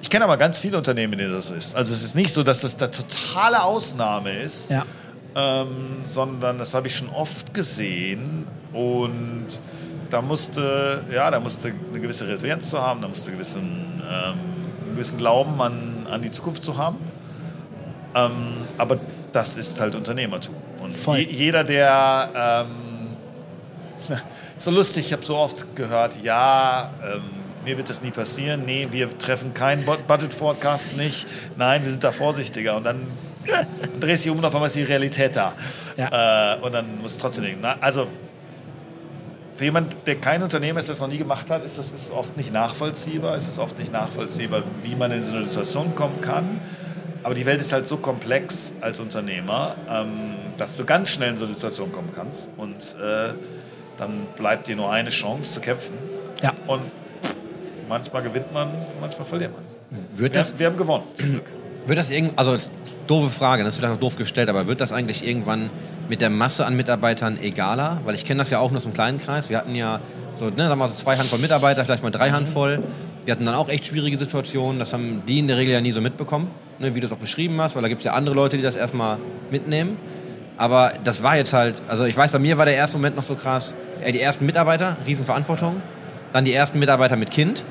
Ich kenne aber ganz viele Unternehmen, in denen das so ist. Also es ist nicht so, dass das der totale Ausnahme ist Ja. ähm, sondern das habe ich schon oft gesehen und da musste, ja, da musste eine gewisse Resilienz zu haben, da musste gewissen, ähm, einen gewissen Glauben an, an die Zukunft zu haben. Ähm, aber das ist halt Unternehmertum. Und Voll. je, jeder, der ähm, so lustig, ich habe so oft gehört, ja, ähm, mir wird das nie passieren, nee, wir treffen keinen Bu- Budget Forecast nicht, nein, wir sind da vorsichtiger und dann drehst du dich um und auf einmal ist die Realität da. Ja. Äh, und dann muss trotzdem denken, na, also für jemanden, der kein Unternehmer ist, das noch nie gemacht hat, ist das ist oft nicht nachvollziehbar. Es ist oft nicht nachvollziehbar, wie man in so eine Situation kommen kann. Aber die Welt ist halt so komplex als Unternehmer, ähm, dass du ganz schnell in so eine Situation kommen kannst. Und äh, dann bleibt dir nur eine Chance zu kämpfen. Ja. Und manchmal gewinnt man, manchmal verliert man. Wird Wir, das, wir haben gewonnen, zum Glück. wird das irgend, also doofe Frage, das vielleicht auch doof gestellt, aber wird das eigentlich irgendwann mit der Masse an Mitarbeitern egaler? Weil ich kenne das ja auch nur aus einem kleinen Kreis. Wir hatten ja so, ne, sagen wir so zwei Handvoll Mitarbeiter, vielleicht mal drei Handvoll. Wir hatten dann auch echt schwierige Situationen. Das haben die in der Regel ja nie so mitbekommen, ne, wie du es auch beschrieben hast, weil da gibt es ja andere Leute, die das erstmal mitnehmen. Aber das war jetzt halt, also ich weiß, bei mir war der erste Moment noch so krass. Ey, die ersten Mitarbeiter, Riesenverantwortung. Dann die ersten Mitarbeiter mit Kind.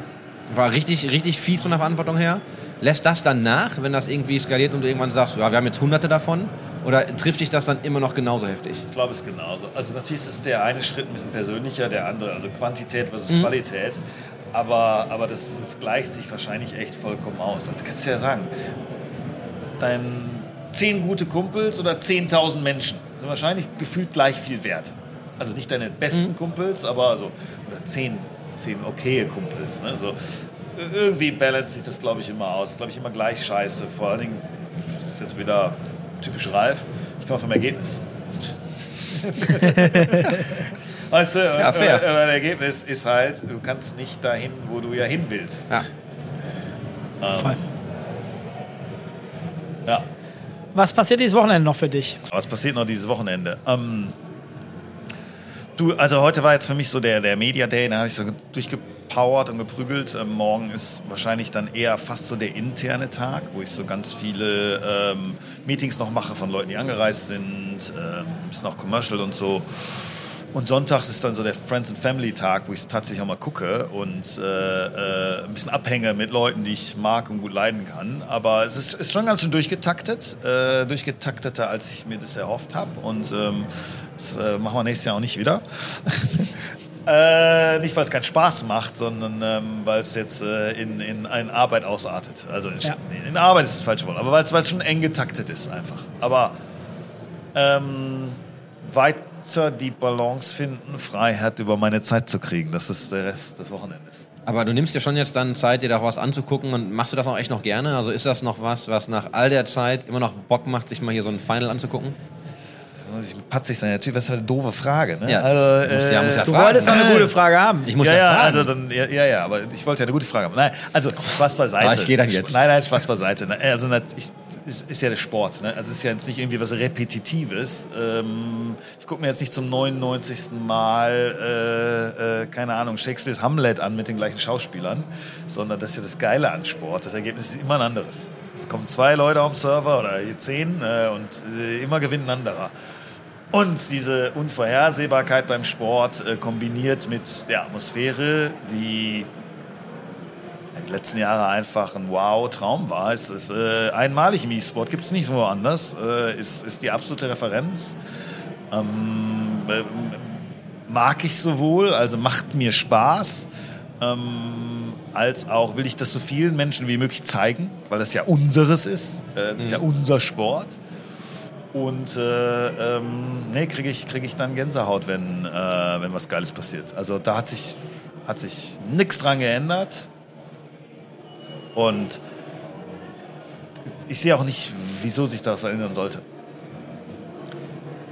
War richtig, richtig fies von der Verantwortung her. Lässt das dann nach, wenn das irgendwie skaliert und du irgendwann sagst, ja, wir haben jetzt hunderte davon? Oder trifft dich das dann immer noch genauso heftig? Ich glaube, es ist genauso. Also natürlich ist der eine Schritt ein bisschen persönlicher, der andere, also Quantität versus Mhm. Qualität. Aber, aber das, das gleicht sich wahrscheinlich echt vollkommen aus. Also kannst du ja sagen, dein zehn gute Kumpels oder 10.000 Menschen sind wahrscheinlich gefühlt gleich viel wert. Also nicht deine besten Mhm. Kumpels, aber so, oder zehn, zehn okaye Kumpels. Ne? So, irgendwie balance sich das, glaube ich, immer aus. Glaube ich, immer gleich scheiße. Vor allen Dingen, das ist jetzt wieder typisch Ralf, ich komme vom Ergebnis. weißt du, Ja, und- fair. und das Ergebnis ist halt, du kannst nicht dahin, wo du ja hin willst. Ja. Voll. Ja. Was passiert dieses Wochenende noch für dich? Was passiert noch dieses Wochenende? Ähm, du, also heute war jetzt für mich so der, der Media Day, da habe ich so durchgepowert und geprügelt. Ähm, morgen ist wahrscheinlich dann eher fast so der interne Tag, wo ich so ganz viele ähm, Meetings noch mache von Leuten, die angereist sind, ähm, bisschen auch Commercial und so. Und sonntags ist dann so der Friends and Family Tag, wo ich tatsächlich auch mal gucke und äh, äh, ein bisschen abhänge mit Leuten, die ich mag und gut leiden kann. Aber es ist, ist schon ganz schön durchgetaktet, äh, durchgetakteter, als ich mir das erhofft habe. Und ähm, das äh, machen wir nächstes Jahr auch nicht wieder. äh, nicht, weil es keinen Spaß macht, sondern ähm, weil es jetzt äh, in, in eine Arbeit ausartet. Also in, Ja. in Arbeit ist das falsche Wort, aber weil es weil es schon eng getaktet ist einfach. Aber ähm, weiter die Balance finden, Freiheit über meine Zeit zu kriegen. Das ist der Rest des Wochenendes. Aber du nimmst dir schon jetzt dann Zeit, dir da auch was anzugucken und machst du das auch echt noch gerne? Also ist das noch was, was nach all der Zeit immer noch Bock macht, sich mal hier so ein Final anzugucken? Muss ich patzig sein. Natürlich, das ist halt eine doofe Frage. Ne? Ja, also, muss ja- muss ja Du Fragen. wolltest noch eine gute Frage haben. Ich muss ja, ja, ja, fragen. also dann, ja, ja, ja, aber ich wollte ja eine gute Frage haben. Nein, also Spaß beiseite. Ah, ich geh dann jetzt. Nein, nein, Spaß beiseite. Ne, Also ich, ist, ist ja der Sport. Ne? Also es ist ja jetzt nicht irgendwie was Repetitives. Ähm, ich gucke mir jetzt nicht zum 99. Mal, äh, äh, keine Ahnung, Shakespeares Hamlet an mit den gleichen Schauspielern, sondern das ist ja das Geile an Sport. Das Ergebnis ist immer ein anderes. Es kommen zwei Leute am Server oder zehn äh, und äh, immer gewinnt ein anderer. Und diese Unvorhersehbarkeit beim Sport äh, kombiniert mit der Atmosphäre, die die letzten Jahre einfach ein Wow-Traum war. Es ist äh, einmalig im E-Sport, gibt es nicht so woanders. Äh, ist, ist die absolute Referenz. Ähm, äh, mag ich sowohl, also macht mir Spaß, ähm, als auch will ich das so vielen Menschen wie möglich zeigen, weil das ja unseres ist. Äh, das ist ja unser Sport. Und äh, ähm, nee, kriege ich, krieg ich dann Gänsehaut, wenn, äh, wenn was Geiles passiert. Also da hat sich, hat sich nichts dran geändert. Und ich sehe auch nicht, wieso sich das erinnern sollte.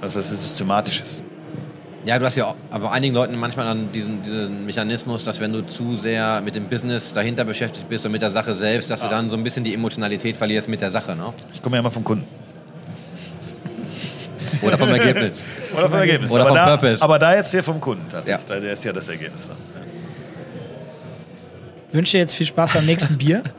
Also was systematisch ist. Ja, du hast ja auch, aber einigen Leuten manchmal dann diesen, diesen Mechanismus, dass wenn du zu sehr mit dem Business dahinter beschäftigt bist und mit der Sache selbst, dass du dann so ein bisschen die Emotionalität verlierst mit der Sache, ne? Ich komme ja immer vom Kunden. Oder vom Ergebnis. Oder vom Ergebnis. Oder aber, vom da, Purpose. aber da jetzt hier vom Kunden tatsächlich. Ja. Da der ist ja das Ergebnis. Dann. wünsche dir jetzt viel Spaß beim nächsten Bier.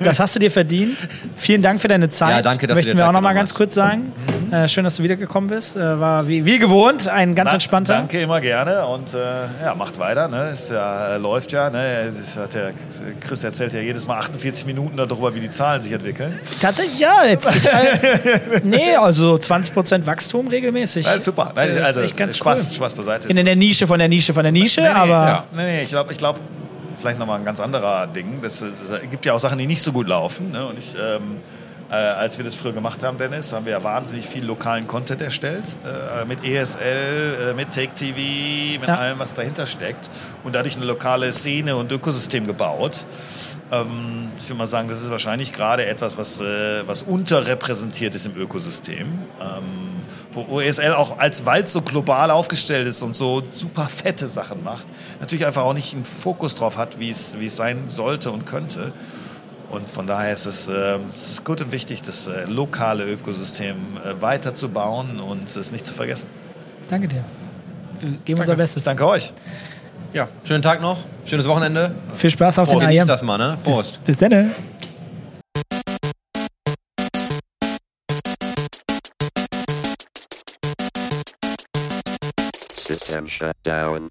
Das hast du dir verdient. Vielen Dank für deine Zeit. Ja, danke, dass du Möchten dir wir Zeit auch noch mal ganz hast. kurz sagen. Äh, schön, dass du wiedergekommen bist. Äh, war wie, wie gewohnt ein ganz Na, entspannter. Danke, immer gerne. Und äh, ja, macht weiter. Ne? Es ja, äh, läuft ja. Ne? Ja. Chris erzählt ja jedes Mal 48 Minuten darüber, wie die Zahlen sich entwickeln. Tatsächlich, ja. Jetzt, ich, nee, also 20% Wachstum regelmäßig. Ja, super. Nein, also, ganz Spaß, cool. Spaß beiseite. In der Nische von der Nische von der Nische, Nee, nee, aber ja. Nee, nee, ich glaube, ich glaub, vielleicht nochmal ein ganz anderer Ding. Es gibt ja auch Sachen, die nicht so gut laufen. Ne? Und ich, ähm, äh, als wir das früher gemacht haben, Dennis, haben wir ja wahnsinnig viel lokalen Content erstellt. Äh, mit ESL, äh, mit Take TV, mit Ja. allem, was dahinter steckt. Und dadurch eine lokale Szene und Ökosystem gebaut. Ähm, ich würde mal sagen, das ist wahrscheinlich gerade etwas, was, äh, was unterrepräsentiert ist im Ökosystem. Ähm, wo ESL auch als es so global aufgestellt ist und so super fette Sachen macht, natürlich einfach auch nicht einen Fokus drauf hat, wie es sein sollte und könnte. Und von daher ist es, äh, es ist gut und wichtig, das äh, lokale Ökosystem äh, weiterzubauen und es nicht zu vergessen. danke dir. Wir geben unser Bestes. Danke euch. Ja, schönen Tag noch, schönes Wochenende. Viel Spaß auf Prost. den IM. das mal, ne? Prost. Bis dann. System shut down.